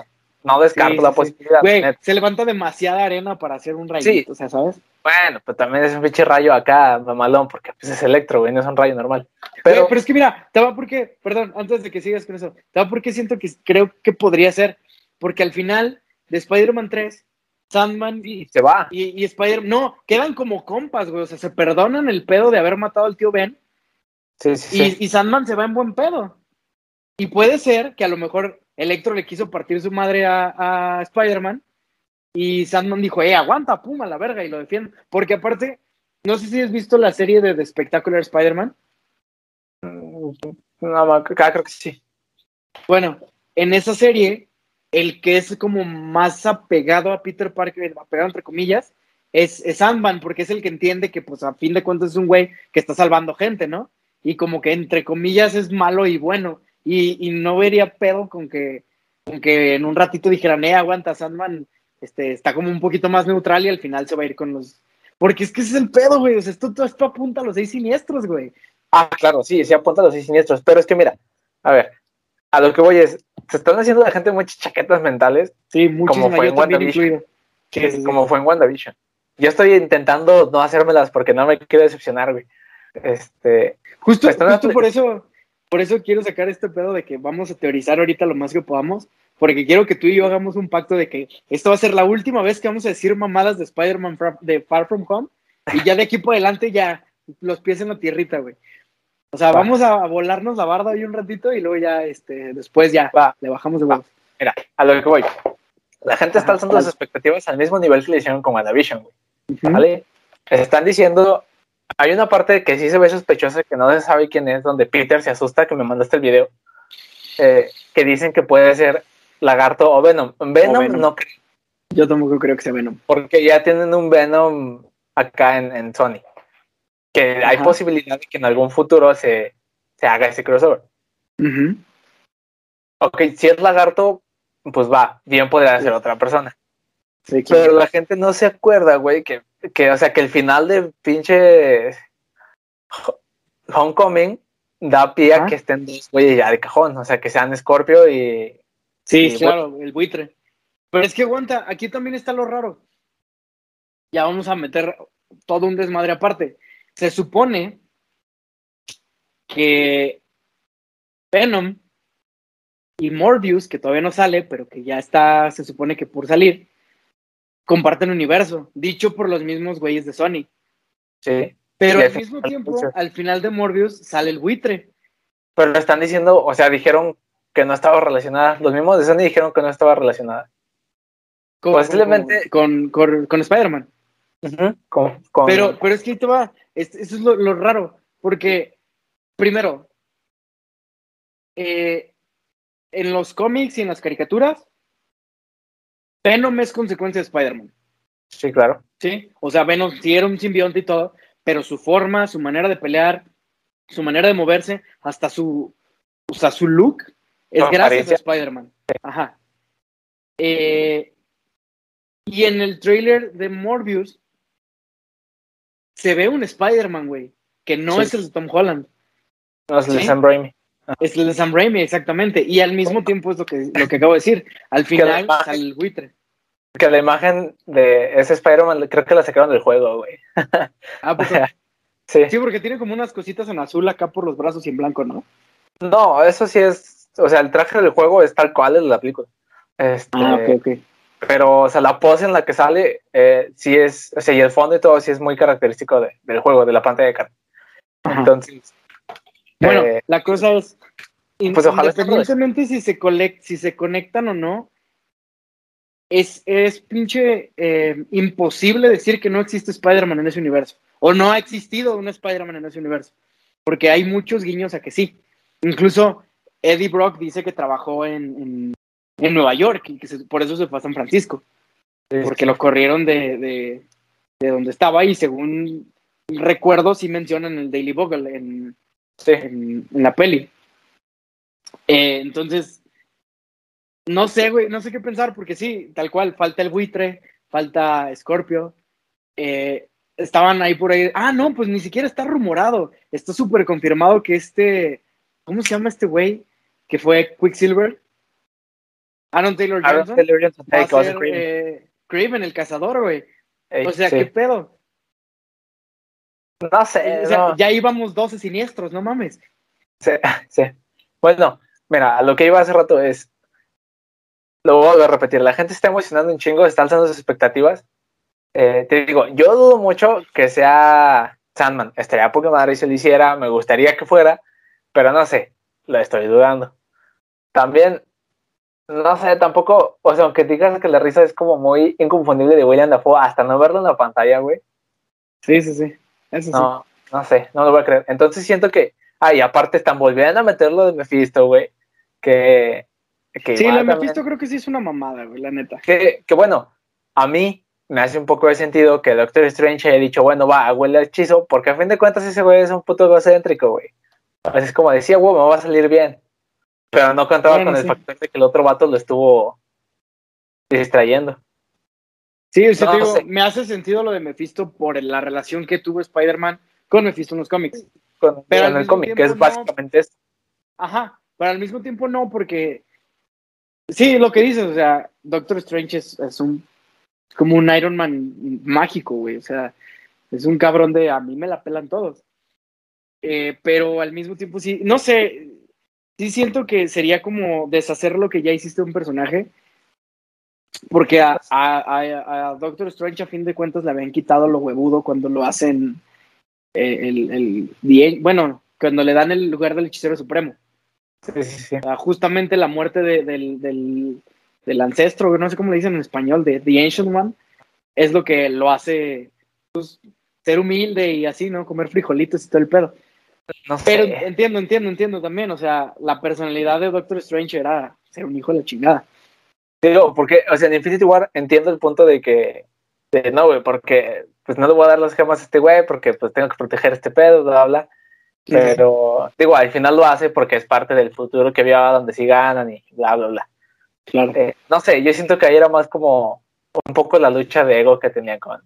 No descarto la posibilidad. Güey, se levanta demasiada arena para hacer un rayito, o sea, ¿sabes? Bueno, pues también es un pinche rayo acá, mamalón, porque pues es electro, güey, no es un rayo normal. Pero, pero es que mira, te va porque, perdón, antes de que sigas con eso, te va porque siento que creo que podría ser, porque al final de Spider-Man 3, Sandman y se va. Y, y Spider-Man, no, quedan como compas, güey, o sea, se perdonan el pedo de haber matado al tío Ben. Sí, sí, y, sí. y Sandman se va en buen pedo. Y puede ser que a lo mejor Electro le quiso partir su madre a, Spider-Man y Sandman dijo, eh, aguanta, puma, la verga, y lo defiende. Porque aparte, no sé si has visto la serie de The Spectacular Spider-Man. No, creo que sí. Bueno, en esa serie, el que es como más apegado a Peter Parker, apegado entre comillas, es, es Sandman, porque es el que entiende que, pues, a fin de cuentas es un güey que está salvando gente, ¿no? Y como que entre comillas es malo y bueno y, no vería pedo con que, con que en un ratito dijeran, eh, aguanta, Sandman este, está como un poquito más neutral y al final se va a ir con los... Porque es que ese es el pedo, güey, o sea, esto, esto apunta a los seis siniestros, güey. Ah, claro, sí, sí apunta a los seis siniestros, pero es que mira, a ver, a lo que voy es, se están haciendo la gente muchas chaquetas mentales. Sí, como fue en WandaVision. Sí, como fue en WandaVision. Yo estoy intentando no hacérmelas porque no me quiero decepcionar, güey. Este, justo, justo por eso por eso quiero sacar este pedo de que vamos a teorizar ahorita lo más que podamos, porque quiero que tú y yo hagamos un pacto de que esto va a ser la última vez que vamos a decir mamadas de Spider-Man de Far From Home, y ya de aquí por adelante ya los pies en la tierrita, güey. O sea, vamos a volarnos la barda hoy un ratito y luego ya, este, después ya Va. le bajamos de huevos. Mira, a lo que voy. La gente está alzando las expectativas al mismo nivel que le hicieron con WandaVision, güey. ¿Vale? están diciendo hay una parte que sí se ve sospechosa que no se sabe quién es, donde Peter se asusta que me mandaste el video, eh, que dicen que puede ser Lagarto o Venom. Venom, no creo. Yo tampoco creo que sea Venom. Porque ya tienen un Venom acá en, Sony. Que hay posibilidad de que en algún futuro se, haga ese crossover. Ok, si es Lagarto, pues va, bien podría ser otra persona. Pero la gente no se acuerda, güey, que que, o sea, que el final de pinche Homecoming da pie a que estén dos güeyes ya de cajón, o sea, que sean Scorpio y... Sí, claro, el buitre. Pero es que aguanta, aquí también está lo raro. Ya vamos a meter todo un desmadre aparte. Se supone que Venom y Morbius, que todavía no sale, pero que ya está, se supone que por salir, comparten universo, dicho por los mismos güeyes de Sony. Sí. Pero al mismo tiempo, al final de Morbius sale el buitre. Pero lo están diciendo, o sea, dijeron que no estaba relacionada. Los mismos de Sony dijeron que no estaba relacionada. Con, Posiblemente. Con, con, Spider-Man. pero, pero es que ahí te va. eso es lo, raro. Porque, primero, eh, en los cómics y en las caricaturas, Venom es consecuencia de Spider-Man. Sí, claro. Sí, o sea, Venom sí era un simbionte y todo, pero su forma, su manera de pelear, su manera de moverse, hasta su, o sea, su look es gracias a Spider-Man. Ajá. Eh, y en el trailer de Morbius se ve un Spider-Man, güey, que no es el de Tom Holland. No, es el de Sam Raimi. *laughs* Es el de Sam Raimi, exactamente. Y al mismo tiempo es lo que, lo que acabo de decir. Al final sale el buitre. que la imagen de ese Spider-Man creo que la sacaron del juego, güey. *laughs* Ah, pues, *laughs* sí. sí, porque tiene como unas cositas en azul acá por los brazos y en blanco, ¿no? No, eso sí es, o sea, el traje del juego es tal cual el de la película. Este, ah, ok, ok. Pero, o sea, la pose en la que sale, eh, sí es, o sea, y el fondo y todo sí es muy característico de, del juego, de la pantalla de cara. Entonces. Bueno, eh, la cosa es, pues independientemente si se, si se conectan o no, es, es pinche eh, imposible decir que no existe Spider-Man en ese universo. O no ha existido un Spider-Man en ese universo. Porque hay muchos guiños a que sí. Incluso Eddie Brock dice que trabajó en, en, Nueva York y que por eso se fue a San Francisco. Porque lo corrieron de, de, de, donde estaba y según recuerdo sí mencionan el Daily Bugle en, en, la peli. Eh, entonces, no sé, güey, no sé qué pensar, porque sí, tal cual, falta el buitre, falta Scorpio. Eh, estaban ahí por ahí. Ah, no, pues ni siquiera está rumorado. Está súper confirmado que este. ¿Cómo se llama este güey? Que fue Quicksilver. Aaron Taylor Johnson. Taylor Johnson. Va a ser, eh, Craven, el cazador, güey. o sea, ¿qué pedo? No sé. O sea, Ya íbamos 12 siniestros, no mames. Sí, sí. Bueno, mira, lo que iba hace rato es lo voy a repetir, la gente está emocionando un chingo, está alzando sus expectativas. Eh, te digo, yo dudo mucho que sea Sandman. Estaría poca madre si lo hiciera, me gustaría que fuera, pero no sé, lo estoy dudando. También, no sé, tampoco, o sea, aunque digas que la risa es como muy inconfundible de William Dafoe, hasta no verlo en la pantalla, güey. Sí, sí, sí. Eso no, no sé, no lo voy a creer. Entonces siento que, ay, aparte están volviendo a meterlo de Mephisto, güey, que sí, lo he visto, creo que sí es una mamada, güey, la neta. Que, que, bueno, a mí me hace un poco de sentido que Doctor Strange haya dicho, bueno, va, huele el hechizo, porque a fin de cuentas ese güey es un puto egocéntrico, güey. Es como decía, güey, me va a salir bien. Pero no contaba con el factor de que el otro vato lo estuvo distrayendo. Sí, o digo, me hace sentido lo de Mephisto por la relación que tuvo Spider-Man con Mephisto en los cómics. pero en el cómic, que es básicamente eso. Ajá, pero al mismo tiempo no, porque Sí, lo que dices, o sea, Doctor Strange es, es un como un Iron Man mágico, güey. O sea, es un cabrón de a mí me la pelan todos. Eh, pero al mismo tiempo sí, no sé, sí siento que sería como deshacer lo que ya hiciste un personaje. Porque a, a, Doctor Strange a fin de cuentas le habían quitado lo huevudo cuando lo hacen eh, el, el, bueno, cuando le dan el lugar del hechicero supremo justamente la muerte del, del, ancestro, no sé cómo le dicen en español, de The Ancient One, es lo que lo hace pues, ser humilde y así, ¿no? Comer frijolitos y todo el pedo. Pero entiendo, entiendo, entiendo también, o sea, la personalidad de Doctor Strange era ser un hijo de la chingada. Digo, porque, o sea, en Infinity War entiendo el punto de que, de, no, güey, porque pues no le voy a dar las gemas a este güey, porque pues tengo que proteger este pedo, bla, bla. Pero, digo, al final lo hace porque es parte del futuro que había donde sí ganan y bla, bla, bla. Claro. Eh, no sé, yo siento que ahí era más como un poco la lucha de ego que tenía con.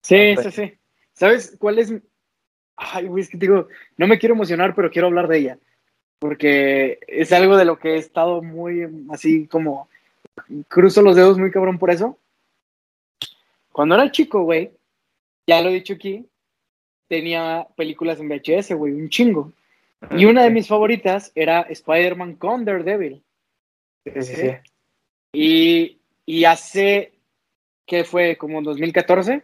Sí, sí, sí. ¿Sabes cuál es? Ay, güey, es que digo, no me quiero emocionar, pero quiero hablar de ella. Porque es algo de lo que he estado muy así como. Cruzo los dedos muy cabrón por eso. Cuando era chico, güey, ya lo he dicho aquí, tenía películas en VHS, güey, un chingo. Y una de mis favoritas era Spider-Man con Daredevil. Sí, sí, sí. Y, y hace, ¿qué fue? Como en 2014,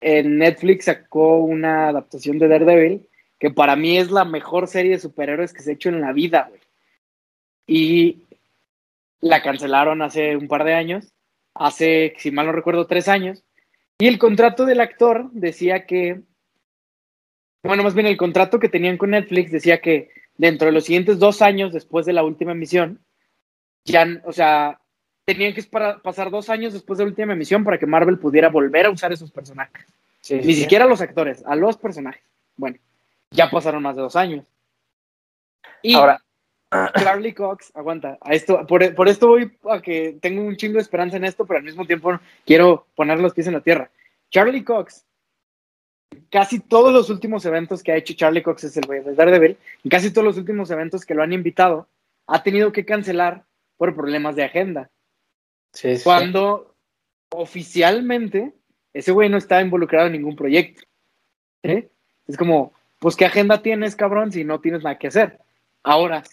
en Netflix sacó una adaptación de Daredevil, que para mí es la mejor serie de superhéroes que se ha hecho en la vida, güey. Y la cancelaron hace un par de años, hace, si mal no recuerdo, tres años. Y el contrato del actor decía que bueno, más bien el contrato que tenían con Netflix decía que dentro de los siguientes dos años después de la última emisión, ya, o sea, tenían que pasar dos años después de la última emisión para que Marvel pudiera volver a usar esos personajes. Ni siquiera a los actores, a los personajes. Bueno, ya pasaron más de dos años. Y ahora, Charlie Cox, aguanta, a esto, por, por, esto voy a que tengo un chingo de esperanza en esto, pero al mismo tiempo quiero poner los pies en la tierra. Charlie Cox casi todos los últimos eventos que ha hecho Charlie Cox es el güey de Daredevil, y casi todos los últimos eventos que lo han invitado, ha tenido que cancelar por problemas de agenda. Sí, Cuando oficialmente ese güey no está involucrado en ningún proyecto. ¿eh? Es como, pues, ¿qué agenda tienes, cabrón, si no tienes nada que hacer? Ahora,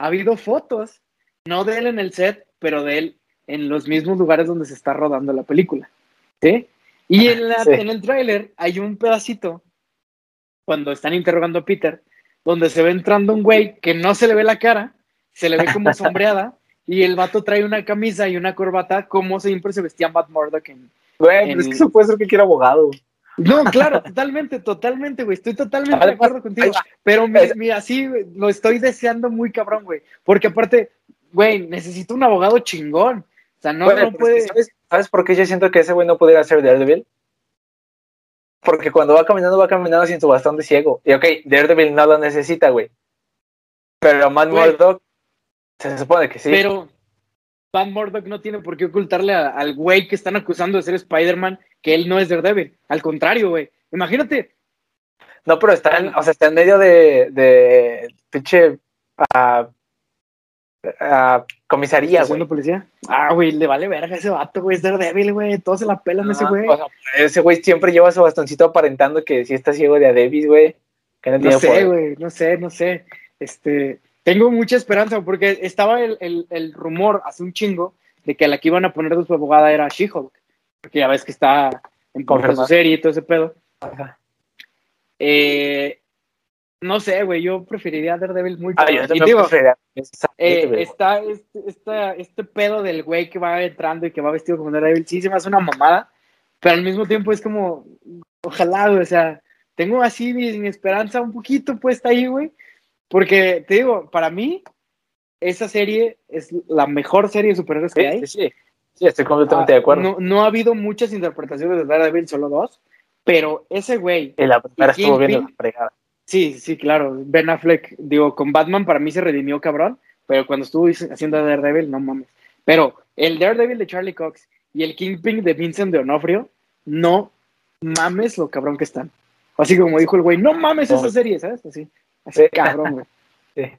ha habido fotos, no de él en el set, pero de él en los mismos lugares donde se está rodando la película. ¿sí? Y en, la, en el tráiler hay un pedacito, cuando están interrogando a Peter, donde se ve entrando un güey que no se le ve la cara, se le ve como *laughs* sombreada, y el vato trae una camisa y una corbata, como siempre se vestían Matt Murdock en... Güey, pero es que eso puede ser que quiera abogado. No, claro, *laughs* totalmente, totalmente, güey. Estoy totalmente de acuerdo contigo. Pero mira, así lo estoy deseando muy cabrón, güey. Porque aparte, güey, necesito un abogado chingón. O sea, no, no puede. ¿sabes, por qué yo siento que ese güey no pudiera ser Daredevil? Porque cuando va caminando, va caminando sin su bastón de ciego. Y ok, Daredevil no lo necesita, güey. Pero Matt Murdock se supone que sí. Pero Matt Murdock no tiene por qué ocultarle al güey que están acusando de ser Spider-Man que él no es Daredevil. Al contrario, güey. Imagínate. No, pero está en, o sea, está en medio de, de pinche uh, uh, comisaría, güey. policía? Ah, güey, le vale verga ese vato, güey. Es Daredevil, güey. Todos se la pelan ese güey. ese güey siempre lleva su bastoncito aparentando que sí está ciego de Adebis, güey. no, no sé, güey. No sé, no sé. Este, tengo mucha esperanza porque estaba el, el, el rumor hace un chingo de que la que iban a poner de su abogada era She-Hulk porque ya ves que está en su serie y todo ese pedo. Eh, no sé, güey, yo preferiría Daredevil muy ah, yo y digo, eh, está este, este, pedo del güey que va entrando y que va vestido como Daredevil, sí se me hace una mamada, pero al mismo tiempo es como, ojalá, güey, o sea, tengo así mi, esperanza un poquito puesta ahí, güey, porque te digo, para mí, esa serie es la mejor serie de superhéroes que hay. Sí, sí. Sí, estoy completamente de ah, acuerdo. No, no, ha habido muchas interpretaciones de Daredevil, solo dos, pero ese güey. Y la primera estuvo bien fregada. Sí, sí, claro. Ben Affleck, digo, con Batman para mí se redimió cabrón, pero cuando estuvo haciendo Daredevil, no mames. Pero el Daredevil de Charlie Cox y el Kingpin de Vincent de Onofrio, no mames lo cabrón que están. Así como dijo el güey, no mames esa serie, ¿sabes? Así, así cabrón, güey. Sí.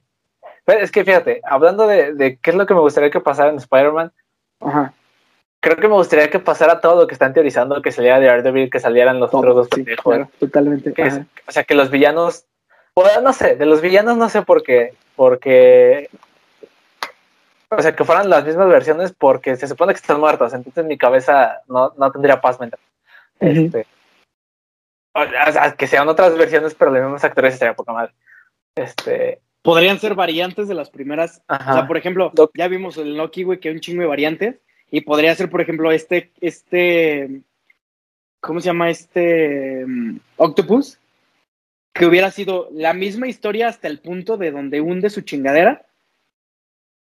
Pero es que fíjate, hablando de, de, qué es lo que me gustaría que pasara en Spider-Man, Ajá creo que me gustaría que pasara todo lo que están teorizando, que saliera de Daredevil, que salieran los otros dos sí, totalmente. o sea, que los villanos, bueno, no sé, de los villanos no sé por qué, porque, o sea, que fueran las mismas versiones porque se supone que están muertos, entonces mi cabeza no, no tendría paz mental. Este, o sea, que sean otras versiones, pero los mismos actores estaría poca madre. Este, Podrían ser variantes de las primeras. O sea, por ejemplo, ya vimos el Loki, güey, que hay un chingo de variantes y podría ser, por ejemplo, este, este, ¿cómo se llama este mm, Octopus? Que hubiera sido la misma historia hasta el punto de donde hunde su chingadera,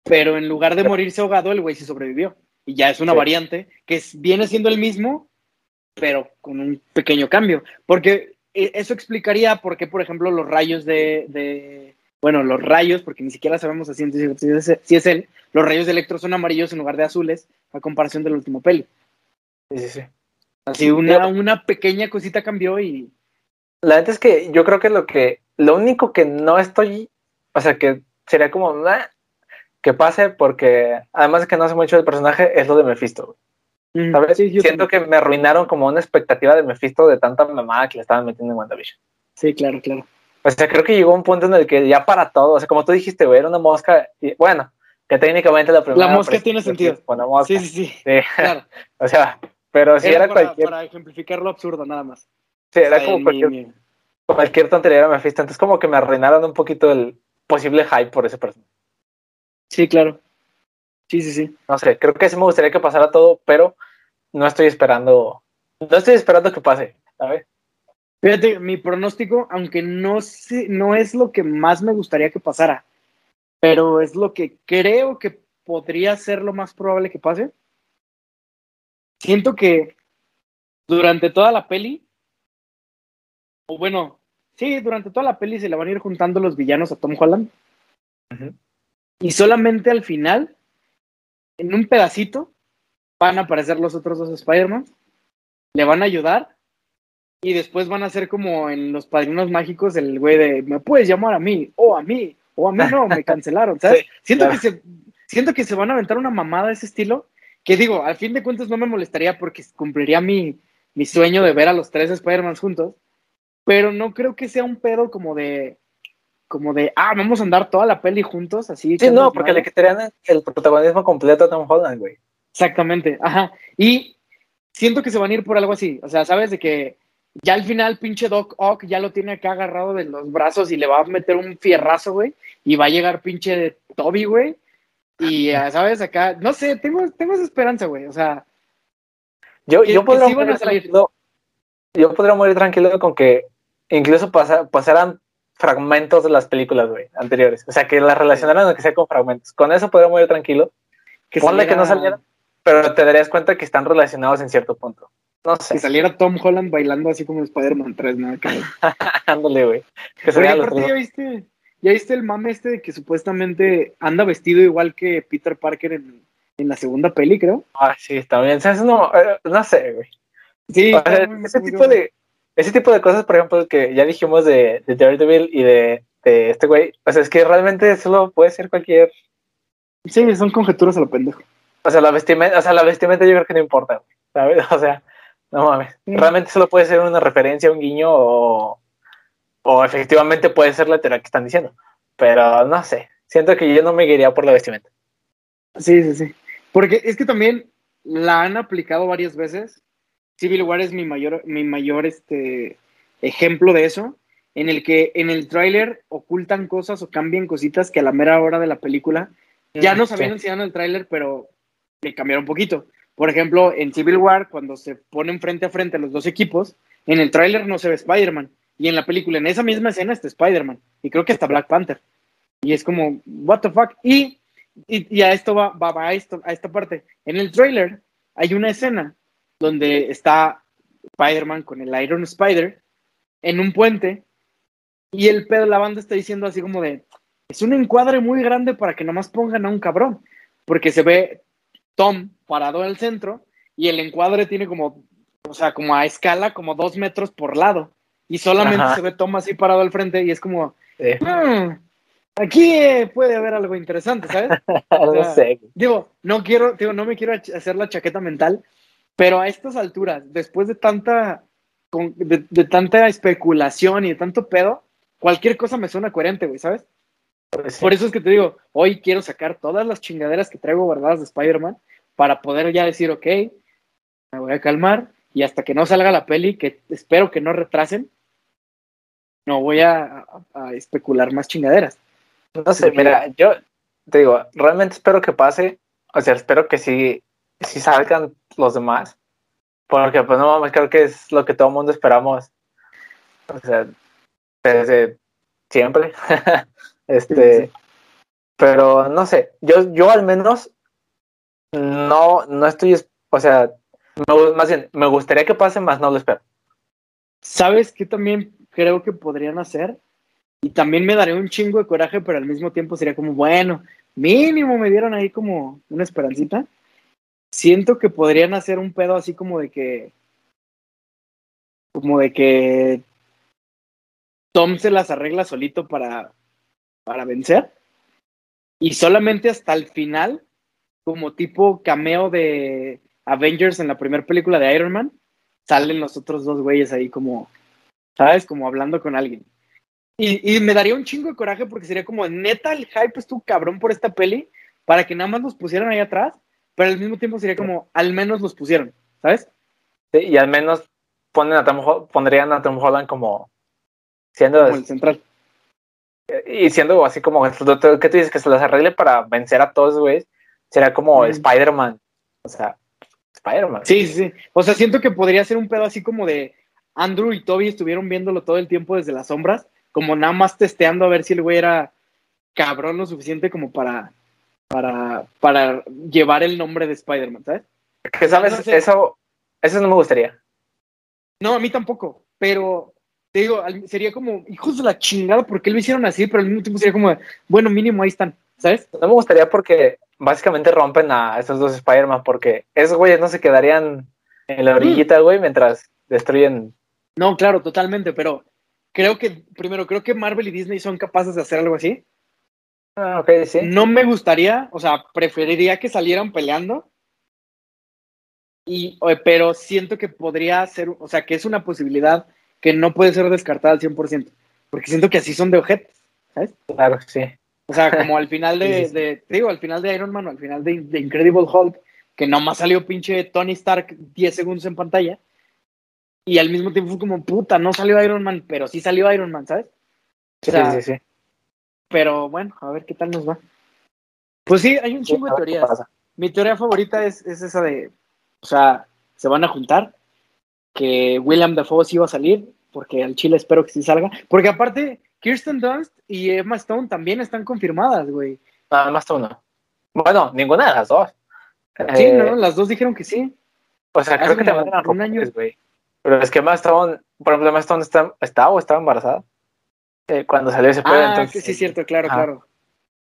pero en lugar de morirse ahogado, el güey sí sobrevivió. Y ya es una variante que viene siendo el mismo, pero con un pequeño cambio. Porque eso explicaría por qué, por ejemplo, los rayos de bueno, los rayos, porque ni siquiera sabemos así si es, él, los rayos de Electro son amarillos en lugar de azules, a comparación del último peli. Sí, sí, sí. Así una, una pequeña cosita cambió y... La verdad es que yo creo que lo que, lo único que no estoy, o sea, que sería como, que pase, porque además de que no sé mucho del personaje, es lo de Mephisto. Siento que me arruinaron como una expectativa de Mephisto de tanta mamada que le estaban metiendo en WandaVision. Sí, claro, claro. O sea, creo que llegó un punto en el que ya para todo, o sea, como tú dijiste, güey, era una mosca, y, bueno, que técnicamente la primera... La mosca tiene sentido. Sí, sí, sí. *laughs* Claro. o sea, pero si era, para, cualquier... Para ejemplificar lo absurdo, nada más. Sí, era como cualquier, cualquier tontería me Mephisto, entonces como que me arruinaron un poquito el posible hype por ese personaje. Sí, claro. Sí, sí, sí. No sé, creo que sí me gustaría que pasara todo, pero no estoy esperando, no estoy esperando que pase, ¿sabes? Fíjate, mi pronóstico, aunque no, sé, no es lo que más me gustaría que pasara, pero es lo que creo que podría ser lo más probable que pase. Siento que durante toda la peli, o bueno, sí, durante toda la peli se le van a ir juntando los villanos a Tom Holland. Y solamente al final, en un pedacito, van a aparecer los otros dos Spider-Man, le van a ayudar y después van a ser como en los padrinos mágicos el güey de me puedes llamar a mí o a mí o a mí no me *laughs* cancelaron sabes siento que se siento que se van a aventar una mamada de ese estilo Que digo, al fin de cuentas no me molestaría porque cumpliría mi, mi sueño de ver a los tres Spider-Man juntos, pero no creo que sea un pedo como de, como de, ah, vamos a andar toda la peli juntos, así. Sí, no, porque le quitarían el protagonismo completo a Tom Holland, güey. Exactamente, ajá. Y siento que se van a ir por algo así, o sea, ¿sabes? De que ya al final pinche Doc Ock ya lo tiene acá agarrado de los brazos y le va a meter un fierrazo, güey, y va a llegar pinche Toby, güey, y, *laughs* ¿sabes? Acá, no sé, tengo, tengo esa esperanza, güey, o sea... Yo, yo podría morir tranquilo, yo podría morir tranquilo con que incluso pasaran fragmentos de las películas, güey, anteriores. O sea, que las relacionaran que sea con fragmentos. Con eso podría morir tranquilo. Que Ponle que no salieran, pero te darías cuenta que están relacionados en cierto punto. No sé. Que saliera Tom Holland bailando así como Spider-Man 3, ¿no? *laughs* Ándale, güey. ¿ya viste, ¿ya viste el mame este de que supuestamente anda vestido igual que Peter Parker en, la segunda peli, creo? Ah, sí, también. O sea, no, eh, no sé, güey. Sí, ese tipo de ese tipo de cosas, por ejemplo, que ya dijimos de, de Daredevil y de, este güey, o sea, es que realmente solo puede ser cualquier. Sí, son conjeturas a lo pendejo. O sea, la vestimenta, o sea, la vestimenta yo creo que no importa, ¿sabes? *laughs* O sea, no mames. Realmente solo puede ser una referencia, un guiño o, o efectivamente puede ser la teoría que están diciendo. Pero no sé, siento que yo no me guiaría por la vestimenta. Sí, sí, sí. Porque es que también la han aplicado varias veces Civil War es mi mayor, mi mayor este, ejemplo de eso, en el que en el tráiler ocultan cosas o cambian cositas que a la mera hora de la película ya nos habían enseñado en el tráiler, pero le cambiaron un poquito. Por ejemplo, en Civil War, cuando se ponen frente a frente los dos equipos, en el tráiler no se ve Spider-Man. Y en la película, en esa misma escena, está Spider-Man. Y creo que está Black Panther. Y es como, what the fuck. Y, y, a esto va, va, a, esto, a esta parte. En el tráiler hay una escena donde está Spider-Man con el Iron Spider en un puente y el pedo la banda está diciendo así como de es un encuadre muy grande para que nomás pongan a un cabrón porque se ve Tom parado en el centro y el encuadre tiene como o sea como a escala como dos metros por lado y solamente se ve Tom así parado al frente y es como hmm, aquí puede haber algo interesante sabes *laughs* no sé. digo no quiero digo no me quiero hacer la chaqueta mental pero a estas alturas, después de tanta, de, tanta especulación y de tanto pedo, cualquier cosa me suena coherente, güey, ¿sabes? Pues Por eso es que te digo, hoy quiero sacar todas las chingaderas que traigo guardadas de Spider-Man para poder ya decir, ok, me voy a calmar y hasta que no salga la peli, que espero que no retrasen, no voy a, especular más chingaderas. No sé, mira, yo te digo, realmente espero que pase, o sea, espero que sí si salgan los demás. Porque, pues no creo que es lo que todo el mundo esperamos. O sea, desde siempre. *laughs* este. Pero no sé, yo, yo al menos no, no estoy, o sea, más bien, me gustaría que pase, más no lo espero. ¿Sabes qué también creo que podrían hacer? Y también me daría un chingo de coraje, pero al mismo tiempo sería como, bueno, mínimo me dieron ahí como una esperancita siento que podrían hacer un pedo así como de que. Como de que. Tom se las arregla solito para. Para vencer. Y solamente hasta el final, como tipo cameo de Avengers en la primera película de Iron Man, salen los otros dos güeyes ahí como. ¿Sabes? Como hablando con alguien. Y, y me daría un chingo de coraje porque sería como, neta, el hype estuvo cabrón por esta peli, para que nada más nos pusieran ahí atrás pero al mismo tiempo sería como, al menos los pusieron, ¿sabes? Sí, y al menos ponen a Tom, pondrían a Tom Holland como siendo el central. Y siendo así como, ¿qué tú dices? Que se las arregle para vencer a todos, güey. Será como Spider-Man. O sea, Spider-Man. Sí, sí, sí. O sea, siento que podría ser un pedo así como de Andrew y Toby estuvieron viéndolo todo el tiempo desde las sombras, como nada más testeando a ver si el güey era cabrón lo suficiente como para para, para llevar el nombre de Spider-Man, ¿sabes? Que sabes, eso, eso no me gustaría. No, a mí tampoco, pero te digo, sería como, hijos de la chingada, ¿por qué lo hicieron así? Pero al mismo tiempo sería como, bueno, mínimo ahí están, ¿sabes? No me gustaría porque básicamente rompen a esos dos Spider-Man, porque esos güeyes no se quedarían en la orillita, güey, mientras destruyen. No, claro, totalmente, pero creo que, primero, creo que Marvel y Disney son capaces de hacer algo así. Ah, sí. No me gustaría, o sea, preferiría que salieran peleando, Y, pero siento que podría ser, o sea, que es una posibilidad que no puede ser descartada al 100%, porque siento que así son de objetos, ¿sabes? Claro, sí. O sea, como *laughs* al final de, digo, al final de Iron Man o al final de, de, Incredible Hulk, que nomás salió pinche Tony Stark 10 segundos en pantalla, y al mismo tiempo fue como, puta, no salió Iron Man, pero sí salió Iron Man, ¿sabes? sí, sí, sí. Pero bueno, a ver qué tal nos va. Pues sí, hay un chingo de teorías. Mi teoría favorita es, es esa de, o sea, se van a juntar, que William Dafoe sí va a salir, porque al Chile espero que sí salga. Porque aparte, Kirsten Dunst y Emma Stone también están confirmadas, güey. Ah, Emma Stone no. Bueno, ninguna de las dos. Sí, eh, no, las dos dijeron que sí. O sea, creo que te mandan un año. güey. Pero es que Emma Stone, por ejemplo, Emma Stone está, está o estaba embarazada eh, cuando salió ese pedo. Ah, entonces, sí, cierto, claro, claro.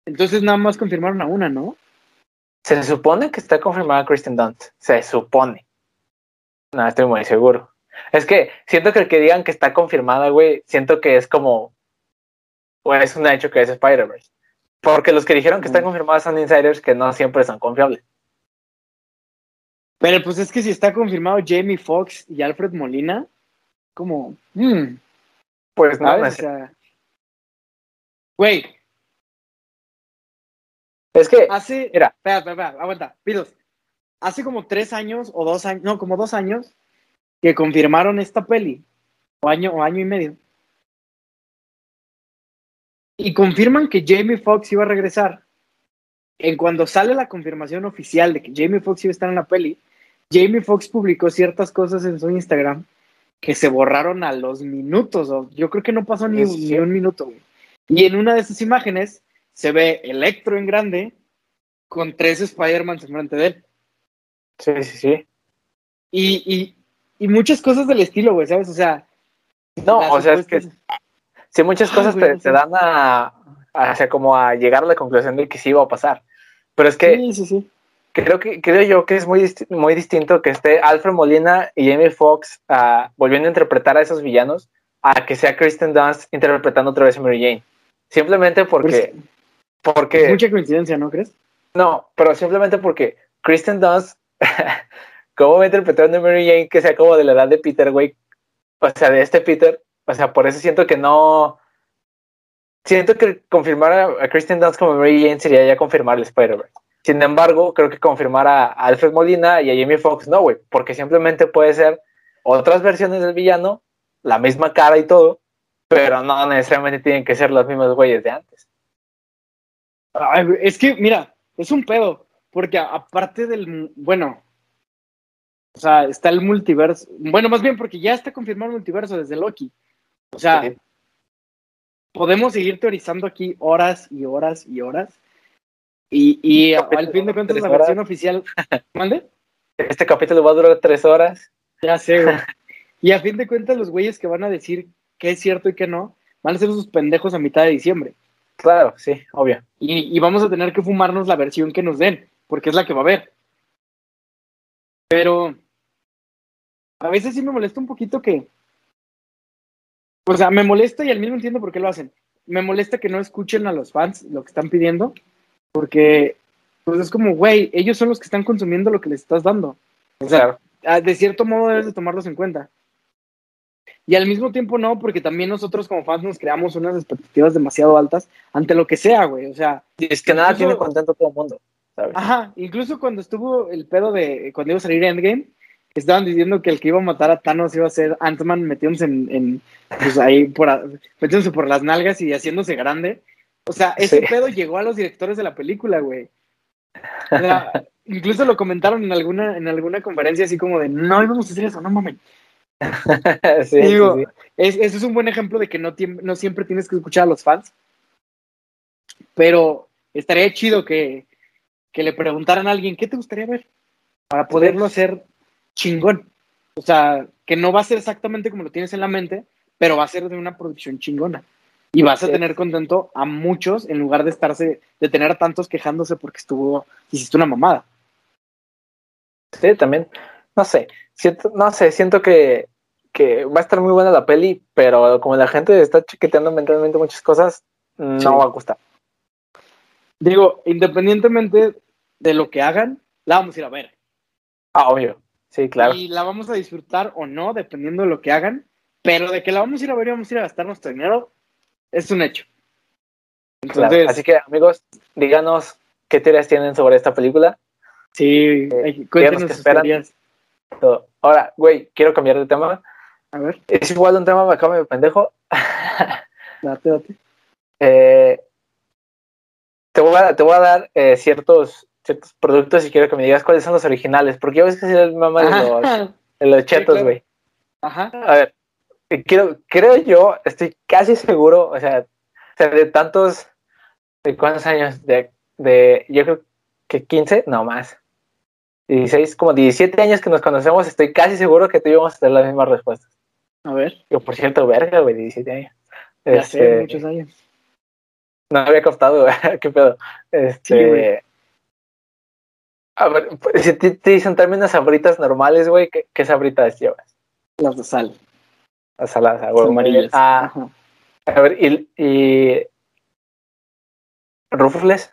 Entonces nada más confirmaron a una, ¿no? Se supone que está confirmada Kristen Dunst. Se supone. No, estoy muy seguro. Es que siento que el que digan que está confirmada, güey, siento que es como. O es un hecho que es Spider-Verse. Porque los que dijeron que están confirmadas son insiders que no siempre son confiables. Pero pues es que si está confirmado Jamie Foxx y Alfred Molina, como. Hmm, pues no, o sea, Güey, es que. Hace. Mira. Espera, espera, espera, aguanta. Pidos. Hace como tres años o dos años. No, como dos años. Que confirmaron esta peli. O año, o año y medio. Y confirman que Jamie Foxx iba a regresar. En cuando sale la confirmación oficial de que Jamie Foxx iba a estar en la peli, Jamie Foxx publicó ciertas cosas en su Instagram que se borraron a los minutos. O yo creo que no pasó ni, ni un minuto. Y en una de esas imágenes se ve Electro en grande con tres Spider-Man enfrente de él. Sí, sí, sí. Y, y, muchas cosas del estilo, güey, ¿sabes? O sea. No, o sea, es que. Sí, muchas cosas te, dan a, a, como a llegar a la conclusión de que sí iba a pasar. Pero es que. Sí, sí, sí. Creo, que, creo yo que es muy, muy distinto que esté Alfred Molina y Jamie Foxx uh, volviendo a interpretar a esos villanos a que sea Kristen Dunst interpretando otra vez a Mary Jane. Simplemente porque. Porque. mucha coincidencia, ¿no crees? No, pero simplemente porque Kristen Dunst, *laughs* ¿cómo interpretó de Mary Jane que sea como de la edad de Peter, güey? O sea, de este Peter. O sea, por eso siento que no. Siento que confirmar a, Kristen Dunst como Mary Jane sería ya confirmar el Spider-Man. Sin embargo, creo que confirmar a, Alfred Molina y a Jamie Foxx no, güey, porque simplemente puede ser otras versiones del villano, la misma cara y todo, pero no necesariamente tienen que ser los mismos güeyes de antes es que, mira, es un pedo, porque aparte del, bueno, o sea, está el multiverso, bueno, más bien porque ya está confirmado el multiverso desde Loki. O sea, podemos seguir teorizando aquí horas y horas y horas. Y, y al fin de cuentas la versión oficial... *laughs* ¿Mande? Este capítulo va a durar tres horas. Ya sé, güey. Y a fin de cuentas los güeyes que van a decir qué es cierto y qué no, van a ser sus pendejos a mitad de diciembre. Claro, sí, obvio. Y, vamos a tener que fumarnos la versión que nos den, porque es la que va a haber. Pero a veces sí me molesta un poquito que. O sea, me molesta y al mismo entiendo por qué lo hacen. Me molesta que no escuchen a los fans lo que están pidiendo, porque pues es como, güey, ellos son los que están consumiendo lo que les estás dando. O sea, de cierto modo debes de tomarlos en cuenta. Y al mismo tiempo no, porque también nosotros como fans nos creamos unas expectativas demasiado altas ante lo que sea, güey. O sea. es que nada tiene contento todo el mundo, ¿sabes? Ajá, incluso cuando estuvo el pedo de. Cuando iba a salir Endgame, estaban diciendo que el que iba a matar a Thanos iba a ser Ant-Man metiéndose en, Pues ahí, por, metiéndose por las nalgas y haciéndose grande. O sea, ese pedo llegó a los directores de la película, güey. O sea, incluso lo comentaron en alguna, en alguna conferencia así como de, no íbamos a hacer eso, no mames. *laughs* sí, Digo, Es, eso es un buen ejemplo de que no, no siempre tienes que escuchar a los fans. Pero estaría chido que, que le preguntaran a alguien, ¿qué te gustaría ver? Para poderlo hacer chingón. O sea, que no va a ser exactamente como lo tienes en la mente, pero va a ser de una producción chingona. Y vas a tener contento a muchos en lugar de estarse, de tener a tantos quejándose porque estuvo, hiciste una mamada. Sí, también no sé, siento, no sé, siento que, va a estar muy buena la peli, pero como la gente está chiqueteando mentalmente muchas cosas, no va a gustar. Digo, independientemente de lo que hagan, la vamos a ir a ver. Ah, obvio. Sí, claro. Y la vamos a disfrutar o no, dependiendo de lo que hagan. Pero de que la vamos a ir a ver y vamos a ir a gastar nuestro dinero, es un hecho. Claro. Entonces, Así que, amigos, díganos qué teorías tienen sobre esta película. sí, eh, cuéntenos sus esperan. teorías. Todo. Ahora, güey, quiero cambiar de tema. A ver, Es igual un tema me pendejo. *laughs* date, date. Eh, te, voy a, te voy a dar eh, ciertos, ciertos productos y quiero que me digas cuáles son los originales. Porque ya ves que es el mamá de los, *laughs* de los chetos, claro. güey. Ajá. A ver, eh, quiero, creo yo, estoy casi seguro, o sea, o sea, de tantos, ¿de cuántos años? De, de, yo creo que 15, no más. 16, como 17 años que nos conocemos, estoy casi seguro que tú y yo vamos a tener las mismas respuestas. A ver, Yo, por cierto, verga, güey, 17 años. ya sé, Este, muchos años. No había captado, güey, *laughs* qué pedo. Este. Sí, güey. a ver, pues, si te, te dicen también unas sabritas normales, güey, ¿qué, qué sabritas llevas? Las de sal. Las saladas, huevo. amarillas. Ah, Ajá. a ver, y. y... ¿Rufles?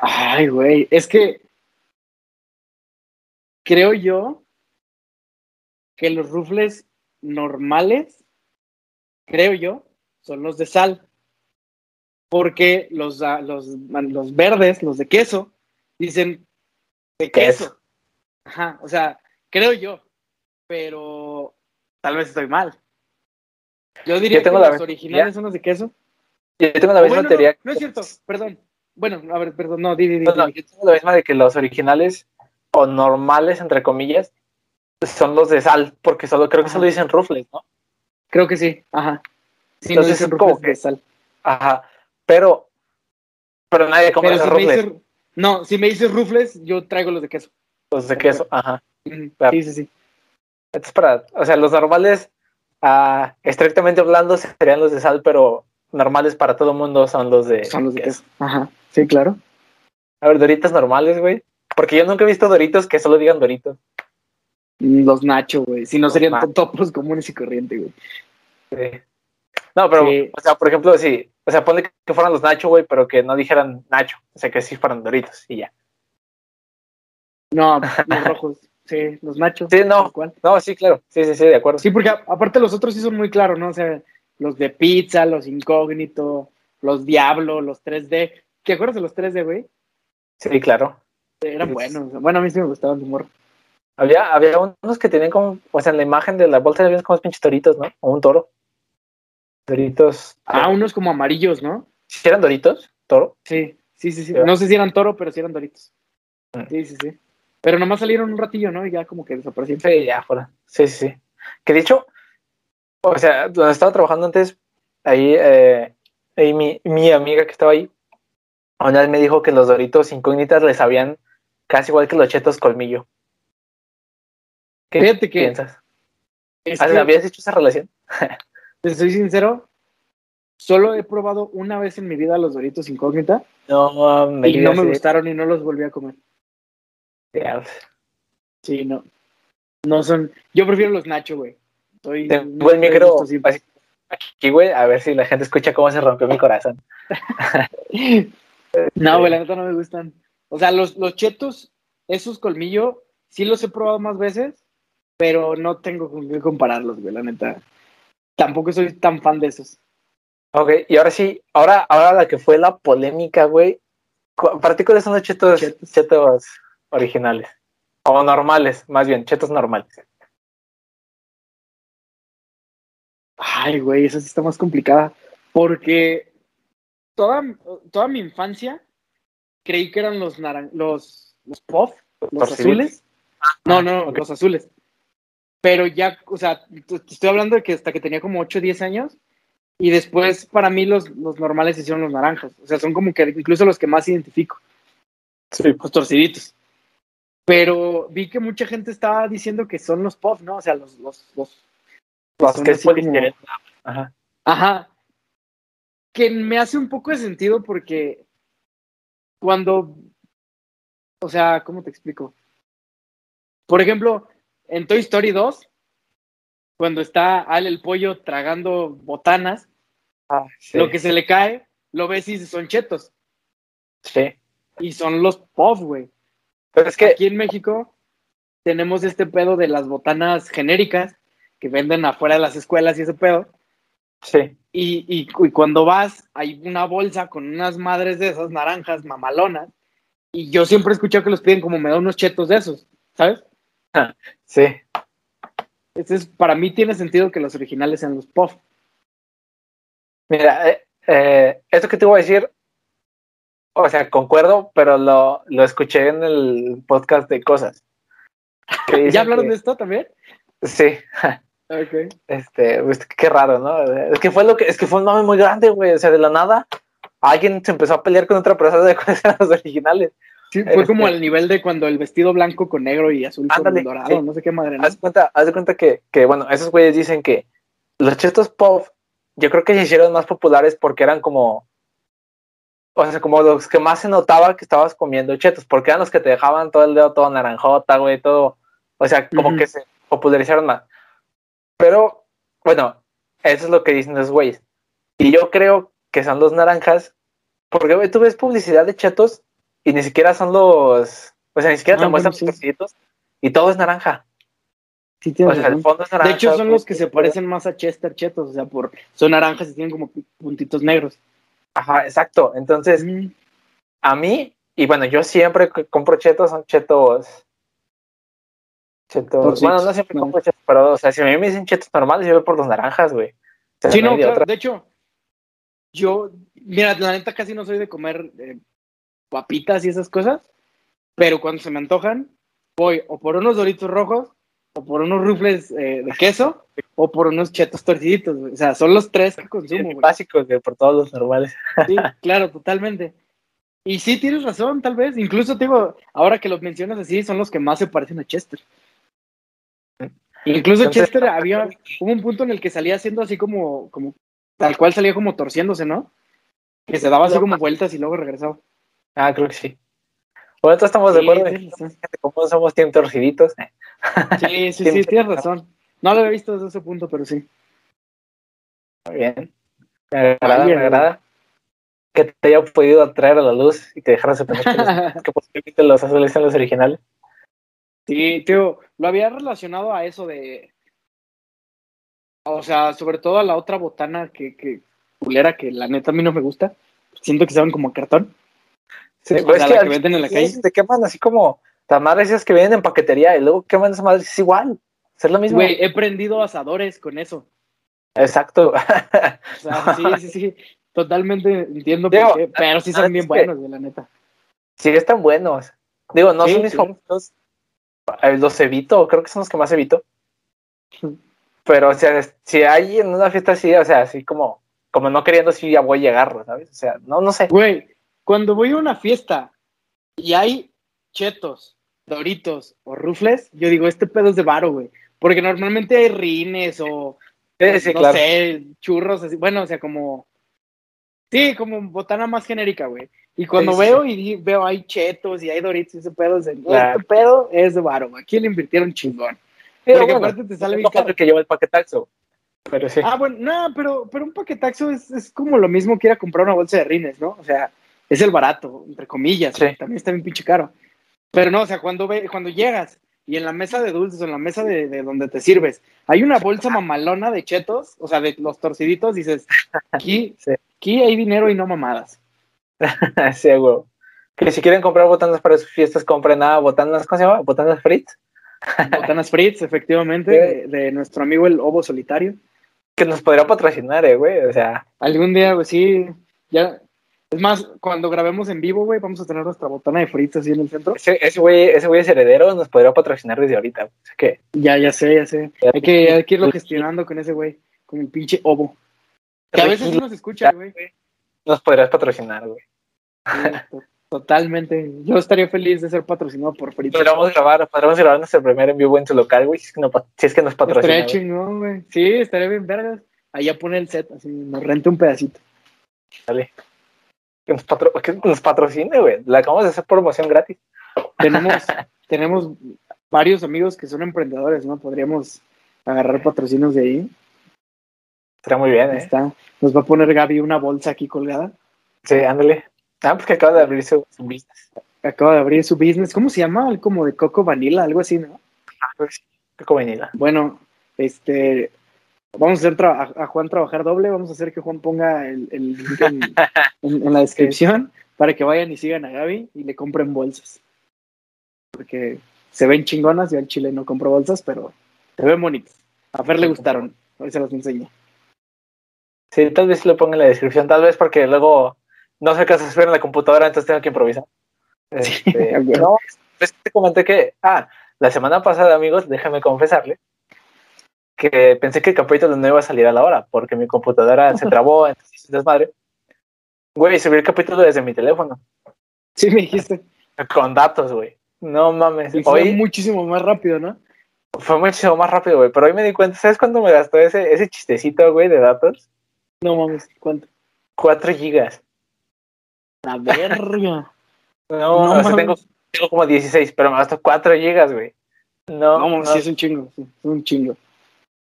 Ay, güey, es que creo yo que los rufles normales, creo yo, son los de sal. Porque los, ah, los, los verdes, los de queso, dicen de queso. Queso. Ajá, o sea, creo yo, pero tal vez estoy mal. Yo diría Yo tengo que la los originales son los de queso. Yo tengo la misma bueno, teoría. No, no es cierto, perdón. Bueno, a ver, perdón, no, di, di, di, No, no, yo tengo la misma de que los originales o normales, entre comillas, son los de sal, porque solo creo que Ajá. solo dicen rufles, ¿no? Creo que sí, ajá. Sí, Entonces, no dicen es como de que- sal. Ajá. Pero, pero nadie come Pero esos si me rufles. no, si me dices rufles, yo traigo los de queso. Los de queso, ajá. Sí, sí, sí. Esto es para, o sea, los normales, ah, estrictamente hablando, serían los de sal, pero normales para todo el mundo son los de Son los de queso. Ajá. Sí, claro. A ver, Doritos normales, güey. Porque yo nunca he visto Doritos que solo digan Doritos. Los Nacho, güey. Si no Los serían topos comunes y corrientes, güey. Sí. No, pero, Sí. o sea, por ejemplo, sí, o sea, ponle que fueran los Nacho, güey, pero que no dijeran Nacho, o sea, que sí fueran Doritos y ya. No, *laughs* los rojos. Sí, los Nachos. Sí, no. No, sí, claro, sí, sí, sí, de acuerdo. Sí, porque aparte los otros sí son muy claros, ¿no? O sea, los de pizza, los incógnito, los Diablo, los 3D. ¿Te acuerdas de los 3D, güey? Sí, claro. Eran buenos. Bueno, a mí sí me gustaban de humor. Había, había unos que tenían como, o sea, en la imagen de la bolsa había como unos pinches toritos, ¿no? O un toro. Doritos. Ah, unos como amarillos, ¿no? ¿Sí eran Doritos? ¿Toro? Sí, sí, sí, sí. No sé si eran toro, pero sí eran doritos. Mm. Sí, sí, sí. Pero nomás salieron un ratillo, ¿no? Y ya como que desaparecieron. Sí, ya fuera. Sí, sí, sí. Que de hecho, o sea, donde estaba trabajando antes, ahí, eh, ahí mi, mi amiga que estaba ahí, una vez me dijo que los Doritos incógnitas les sabían casi igual que los chetos colmillo. ¿Qué Fíjate que- piensas? Es ¿Has- que, ¿Habías hecho esa relación? *laughs* te soy sincero, solo he probado una vez en mi vida los doritos incógnita No, me y no me gustaron y no los volví a comer. Diablos. Sí, no. No son. Yo prefiero los nacho, güey. Soy. Tengo el micro aquí, güey, a ver si la gente escucha cómo se rompió mi corazón. *laughs* No, güey, la neta no me gustan. O sea, los, los chetos, esos colmillo, sí los he probado más veces, pero no tengo con qué compararlos, güey, la neta. Tampoco soy tan fan de esos. Ok, y ahora sí, ahora, ahora la que fue la polémica, güey. ¿Para ti cuáles son los chetos, Chetos. chetos originales? O normales, más bien, chetos normales. Ay, güey, esa sí está más complicada. Porque toda, toda mi infancia creí que eran los naran los, los puff, los azules. No, no, ok. los azules. Pero ya, o sea, estoy hablando de que hasta que tenía como 8 o 10 años. Y después, para mí, los, los normales hicieron los naranjas. O sea, son como que incluso los que más identifico, Sí. los torciditos. Pero vi que mucha gente estaba diciendo que son los puff, ¿no? O sea, los, los, los, Los son que así como-. Ajá. Ajá. Que me hace un poco de sentido porque cuando, o sea, ¿cómo te explico? Por ejemplo, en Toy Story 2, cuando está Al el pollo tragando botanas, Ah, sí. lo que se le cae, lo ves y son chetos. Sí. y son los puff, güey. Pero es que, Aquí en México tenemos este pedo de las botanas genéricas que venden afuera de las escuelas y ese pedo. sí, Y, y, y cuando vas, hay una bolsa con unas madres de esas naranjas mamalonas. Y yo siempre he escuchado que los piden como me da unos chetos de esos, ¿sabes? sí. Entonces, para mí tiene sentido que los originales sean los puff. Mira, eh, eh, esto que te voy a decir, o sea, concuerdo, pero lo, lo escuché en el podcast de cosas. *laughs* ¿Ya hablaron que- de esto también? Sí, Ok. este, pues, qué raro, ¿no? Es que fue lo que, es que fue un mame muy grande, güey. O sea, de la nada, alguien se empezó a pelear con otra persona de cuáles eran los originales. Sí, fue Este- como al nivel de cuando el vestido blanco con negro y azul Ándale, con dorado, sí. no sé qué madre. ¿no? Haz de cuenta, haz de cuenta que, que, bueno, esos güeyes dicen que los chetos pop, yo creo que se hicieron más populares porque eran como, o sea, como los que más se notaba que estabas comiendo chetos, porque eran los que te dejaban todo el dedo todo naranjota, güey, todo, o sea, como que se popularizaron más. Pero, bueno, eso es lo que dicen los güeyes. Y yo creo que son los naranjas, porque, güey, tú ves publicidad de chetos y ni siquiera son los, o sea, ni siquiera te Ah, muestran sí. los y todo es naranja. Sí, O sea, el fondo es naranja. De hecho, son los que se parecen más a Chester Chetos, o sea, por son naranjas y tienen como puntitos negros. Ajá, exacto. Entonces, Mm. a mí, y bueno, yo siempre que compro chetos, son chetos. Chetos. Bueno, no siempre compro chetos, pero, o sea, si a mí me dicen chetos normales, yo voy por los naranjas, güey. O sea, Sí, no no, de claro. otra. De hecho, yo, mira, la neta casi no soy de comer eh, papitas y esas cosas, pero cuando se me antojan, voy o por unos doritos rojos, o por unos rufles eh, de queso, o por unos chetos torciditos. güey. O sea, son los tres que consumo, güey. básicos, güey, por todos los normales. Sí, claro, totalmente. Y sí, tienes razón, tal vez. Incluso te digo, ahora que los mencionas así, son los que más se parecen a Chester. Incluso Entonces- Chester había, hubo un punto en el que salía haciendo así como, como, tal cual salía como torciéndose, ¿no? Que se daba así como vueltas y luego regresaba. Ah, creo que sí. Bueno, todos estamos de acuerdo en que como somos team torciditos. Sí, sí, *laughs* sí, tienes razón. No lo había visto desde ese punto, pero sí. Muy bien. Me agrada, me agrada. Que te haya podido traer a la luz y te dejaras de pensar que, *laughs* que posiblemente los azules sean los originales. Sí, tío, lo había relacionado a eso de. O sea, sobre todo a la otra botana que, que culera que la neta a mí no me gusta. Siento que saben como cartón. Sí, sea, es que la que venden en la calle. Te queman así como las madres esas que vienen en paquetería y luego queman esas madres. Es igual. Es lo mismo. Güey, he prendido asadores con eso. Exacto. O sea, *laughs* sí, sí, sí. Totalmente entiendo Digo, por qué. Pero sí son bien que- buenos, güey, la neta. sí, están buenos. Digo, no Sí, son mis sí. favoritos. Los evito, creo que son los que más evito. Pero, o sea, si hay en una fiesta así, o sea, así como, como no queriendo, sí ya voy a llegar, ¿sabes? O sea, no, no sé. Güey, cuando voy a una fiesta y hay chetos, doritos o rufles, yo digo, este pedo es de varo, güey. Porque normalmente hay rines o Sí, sí, no claro. sé, churros, así, bueno, o sea, como, sí, como botana más genérica, güey. Y cuando Sí, sí, veo y veo hay chetos y hay doritos y ese pedo, es de, Claro. este pedo es de varo. Aquí le invirtieron chingón. Pero Porque bueno, aparte te sale bien caro. que lleva el paquetaxo. Pero sí. Ah, bueno, no, pero, pero un paquetaxo es, es como lo mismo que ir a comprar una bolsa de rines, ¿no? O sea, es el barato, entre comillas, Sí. también está bien pinche caro. Pero no, o sea, cuando, ve, cuando llegas y en la mesa de dulces o en la mesa de, de donde te sirves, hay una bolsa mamalona de chetos, o sea, de los torciditos, dices, aquí, *laughs* aquí hay dinero y no mamadas. *laughs* sí, güey. Que si quieren comprar botanas para sus fiestas, compren a botanas, ¿cómo se llama? Botanas Fritz. *laughs* Botanas Fritz, efectivamente, de, de nuestro amigo el Obo Solitario. Que nos podría patrocinar, eh, güey. O sea, Algún día, pues sí, ya. Es más, cuando grabemos en vivo, güey, vamos a tener nuestra botana de Fritz así en el centro. ese, ese güey ese güey es heredero, nos podría patrocinar desde ahorita. O sea que, Ya, ya sé, ya sé. Hay que, hay que irlo gestionando con ese güey, con el pinche Obo. Que a veces sí nos escucha, güey. Nos podrías patrocinar, güey. Sí, Totalmente. Yo estaría feliz de ser patrocinado por Fritz. Podríamos grabar, podríamos grabar nuestro primer en vivo en tu local, güey, si es que, no, si es que nos patrocina. Estaría chingón, güey. Sí, estaría bien vergas. Allá pone el set, así, nos renta un pedacito. Dale. Que nos, patro- que nos patrocine, güey. Le acabamos de hacer promoción gratis. Tenemos, *laughs* tenemos varios amigos que son emprendedores, ¿no? Podríamos agarrar patrocinios de ahí. Estaría muy bien, eh. está. Nos va a poner Gaby una bolsa aquí colgada. Sí, ándale. Ah, porque acaba de abrir su, business. Acaba de abrir su business. ¿Cómo se llama? Como de Coco Vanilla, algo así, ¿no? Ah, pues, Coco Vanilla. Bueno, este, vamos a hacer a, Juan trabajar doble, vamos a hacer que Juan ponga el, link *laughs* en, la descripción para que vayan y sigan a Gaby y le compren bolsas. Porque se ven chingonas, yo en Chile no compro bolsas, pero se ven bonitas. A Fer le gustaron, hoy se las enseño. Sí, tal vez lo ponga en la descripción, tal vez porque luego no sé qué hacer en la computadora, entonces tengo que improvisar. Este, *laughs* no, pues te comenté que, ah, la semana pasada, amigos, déjame confesarle que pensé que el capítulo no iba a salir a la hora porque mi computadora se *laughs* trabó, entonces desmadre. Güey, subí el capítulo desde mi teléfono. Sí, me dijiste. Con datos, güey. No mames. Y fue muchísimo más rápido, ¿no? Fue muchísimo más rápido, güey. Pero hoy me di cuenta, ¿sabes cuándo me gastó ese, ese chistecito, güey, de datos? No mames, ¿cuánto? Cuatro gigas. La verga. *laughs* no, no o sea, tengo, tengo, como 16, pero me gastó cuatro gigas, güey. No, no, no, sí es un chingo, sí, es un chingo.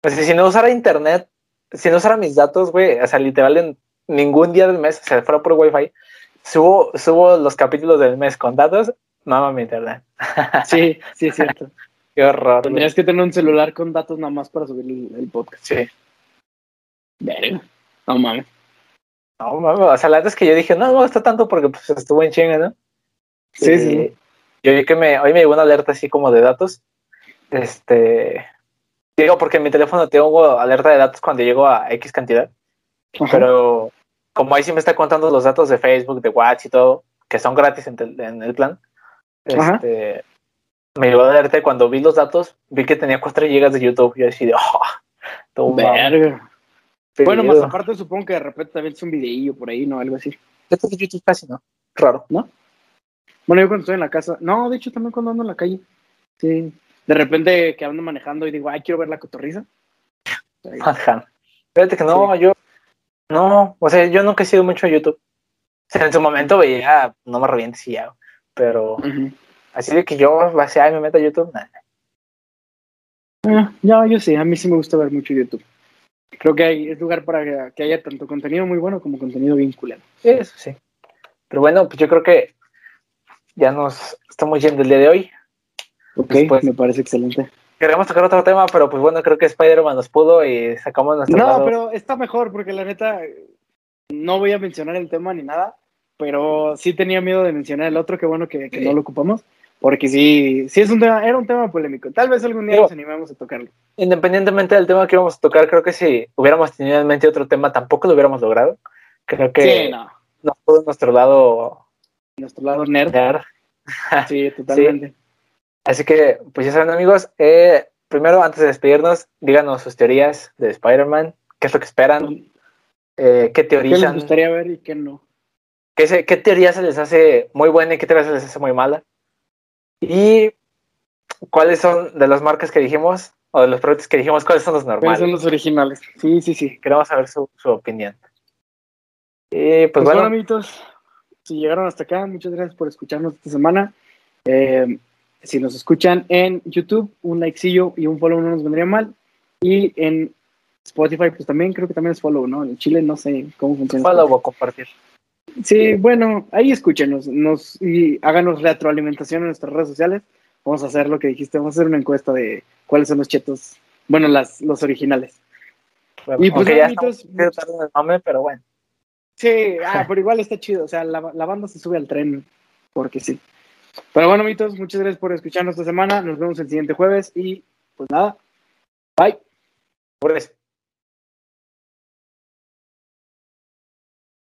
Pues si no usara internet, si no usara mis datos, güey, o sea, literal en ningún día del mes, o sea, fuera por wifi, subo, subo los capítulos del mes con datos, mama mi internet. *laughs* Sí, sí, es cierto. Qué horror. Tendrías que tener un celular con datos nada más para subir el, podcast. Sí. Verga. No mames. No mames, o sea, la verdad es que yo dije, no, no está tanto porque pues estuvo en chinga, ¿no? Sí, sí. Yo vi que me, hoy me llegó una alerta así como de datos. Este, Digo, porque en mi teléfono tengo alerta de datos cuando llego a X cantidad. Pero como ahí sí me está contando los datos de Facebook, de WhatsApp y todo, que son gratis en, el plan, este, me llegó la alerta y cuando vi los datos, vi que tenía 4 GB de YouTube. Yo decidí, oh, Verga. Bueno, más aparte supongo que de repente también es un videillo por ahí, ¿no? Algo así. Esto de YouTube casi, ¿no? Raro. ¿No? Bueno, yo cuando estoy en la casa, no, de hecho también cuando ando en la calle. Sí, de repente que ando manejando y digo, ay, quiero ver la cotorriza. Ajá. Fíjate que no, yo, no, o sea, yo nunca he sido mucho a YouTube. O sea, en su momento veía, no me revientes y ya, pero así de que yo vaya y me meto a YouTube, nada. Ah, ya, yo sí, a mí sí me gusta ver mucho YouTube. Creo que hay, es lugar para que, haya tanto contenido muy bueno como contenido bien culero. Eso sí. Pero bueno, pues yo creo que ya nos estamos yendo el día de hoy. Ok, me parece excelente. Queremos tocar otro tema, pero pues bueno, creo que Spider-Man nos pudo y sacamos nuestro No, pero está mejor porque la neta no voy a mencionar el tema ni nada, pero sí tenía miedo de mencionar el otro, qué bueno que, no lo ocupamos, porque sí, sí es un tema, era un tema polémico. Tal vez algún día nos animemos a tocarlo. Independientemente del tema que íbamos a tocar, creo que si hubiéramos tenido en mente otro tema, tampoco lo hubiéramos logrado. Creo que sí, no. nos pudo nuestro lado. Nuestro lado nerd. *laughs* Sí, totalmente. Así que, pues ya saben amigos, eh, primero antes de despedirnos, díganos sus teorías de Spider-Man, qué es lo que esperan, eh, qué teorías... ¿Qué les gustaría ver y qué no? ¿Qué, ¿Qué teoría se les hace muy buena y qué teoría se les hace muy mala? Y cuáles son de las marcas que dijimos, o de los productos que dijimos, cuáles son los normales. ¿Cuáles son los originales? Sí, sí, sí. Queremos saber su, su opinión. Y pues, pues bueno, amiguitos, si llegaron hasta acá, muchas gracias por escucharnos esta semana. Eh, si nos escuchan en YouTube, un likecillo y un follow no nos vendría mal. Y en Spotify, pues también creo que también es follow, ¿no? En Chile no sé cómo funciona. Follow o compartir. Sí, bueno, ahí escúchenos nos, y háganos retroalimentación en nuestras redes sociales. Vamos a hacer lo que dijiste, vamos a hacer una encuesta de cuáles son los chetos, bueno, las, los originales. y pues ya estamos, el mame, pero bueno. Sí, ah, pero igual está chido, o sea, la, la banda se sube al tren porque sí. Pero bueno, mitos, muchas gracias por escucharnos esta semana. Nos vemos el siguiente jueves y pues nada, bye. Por eso.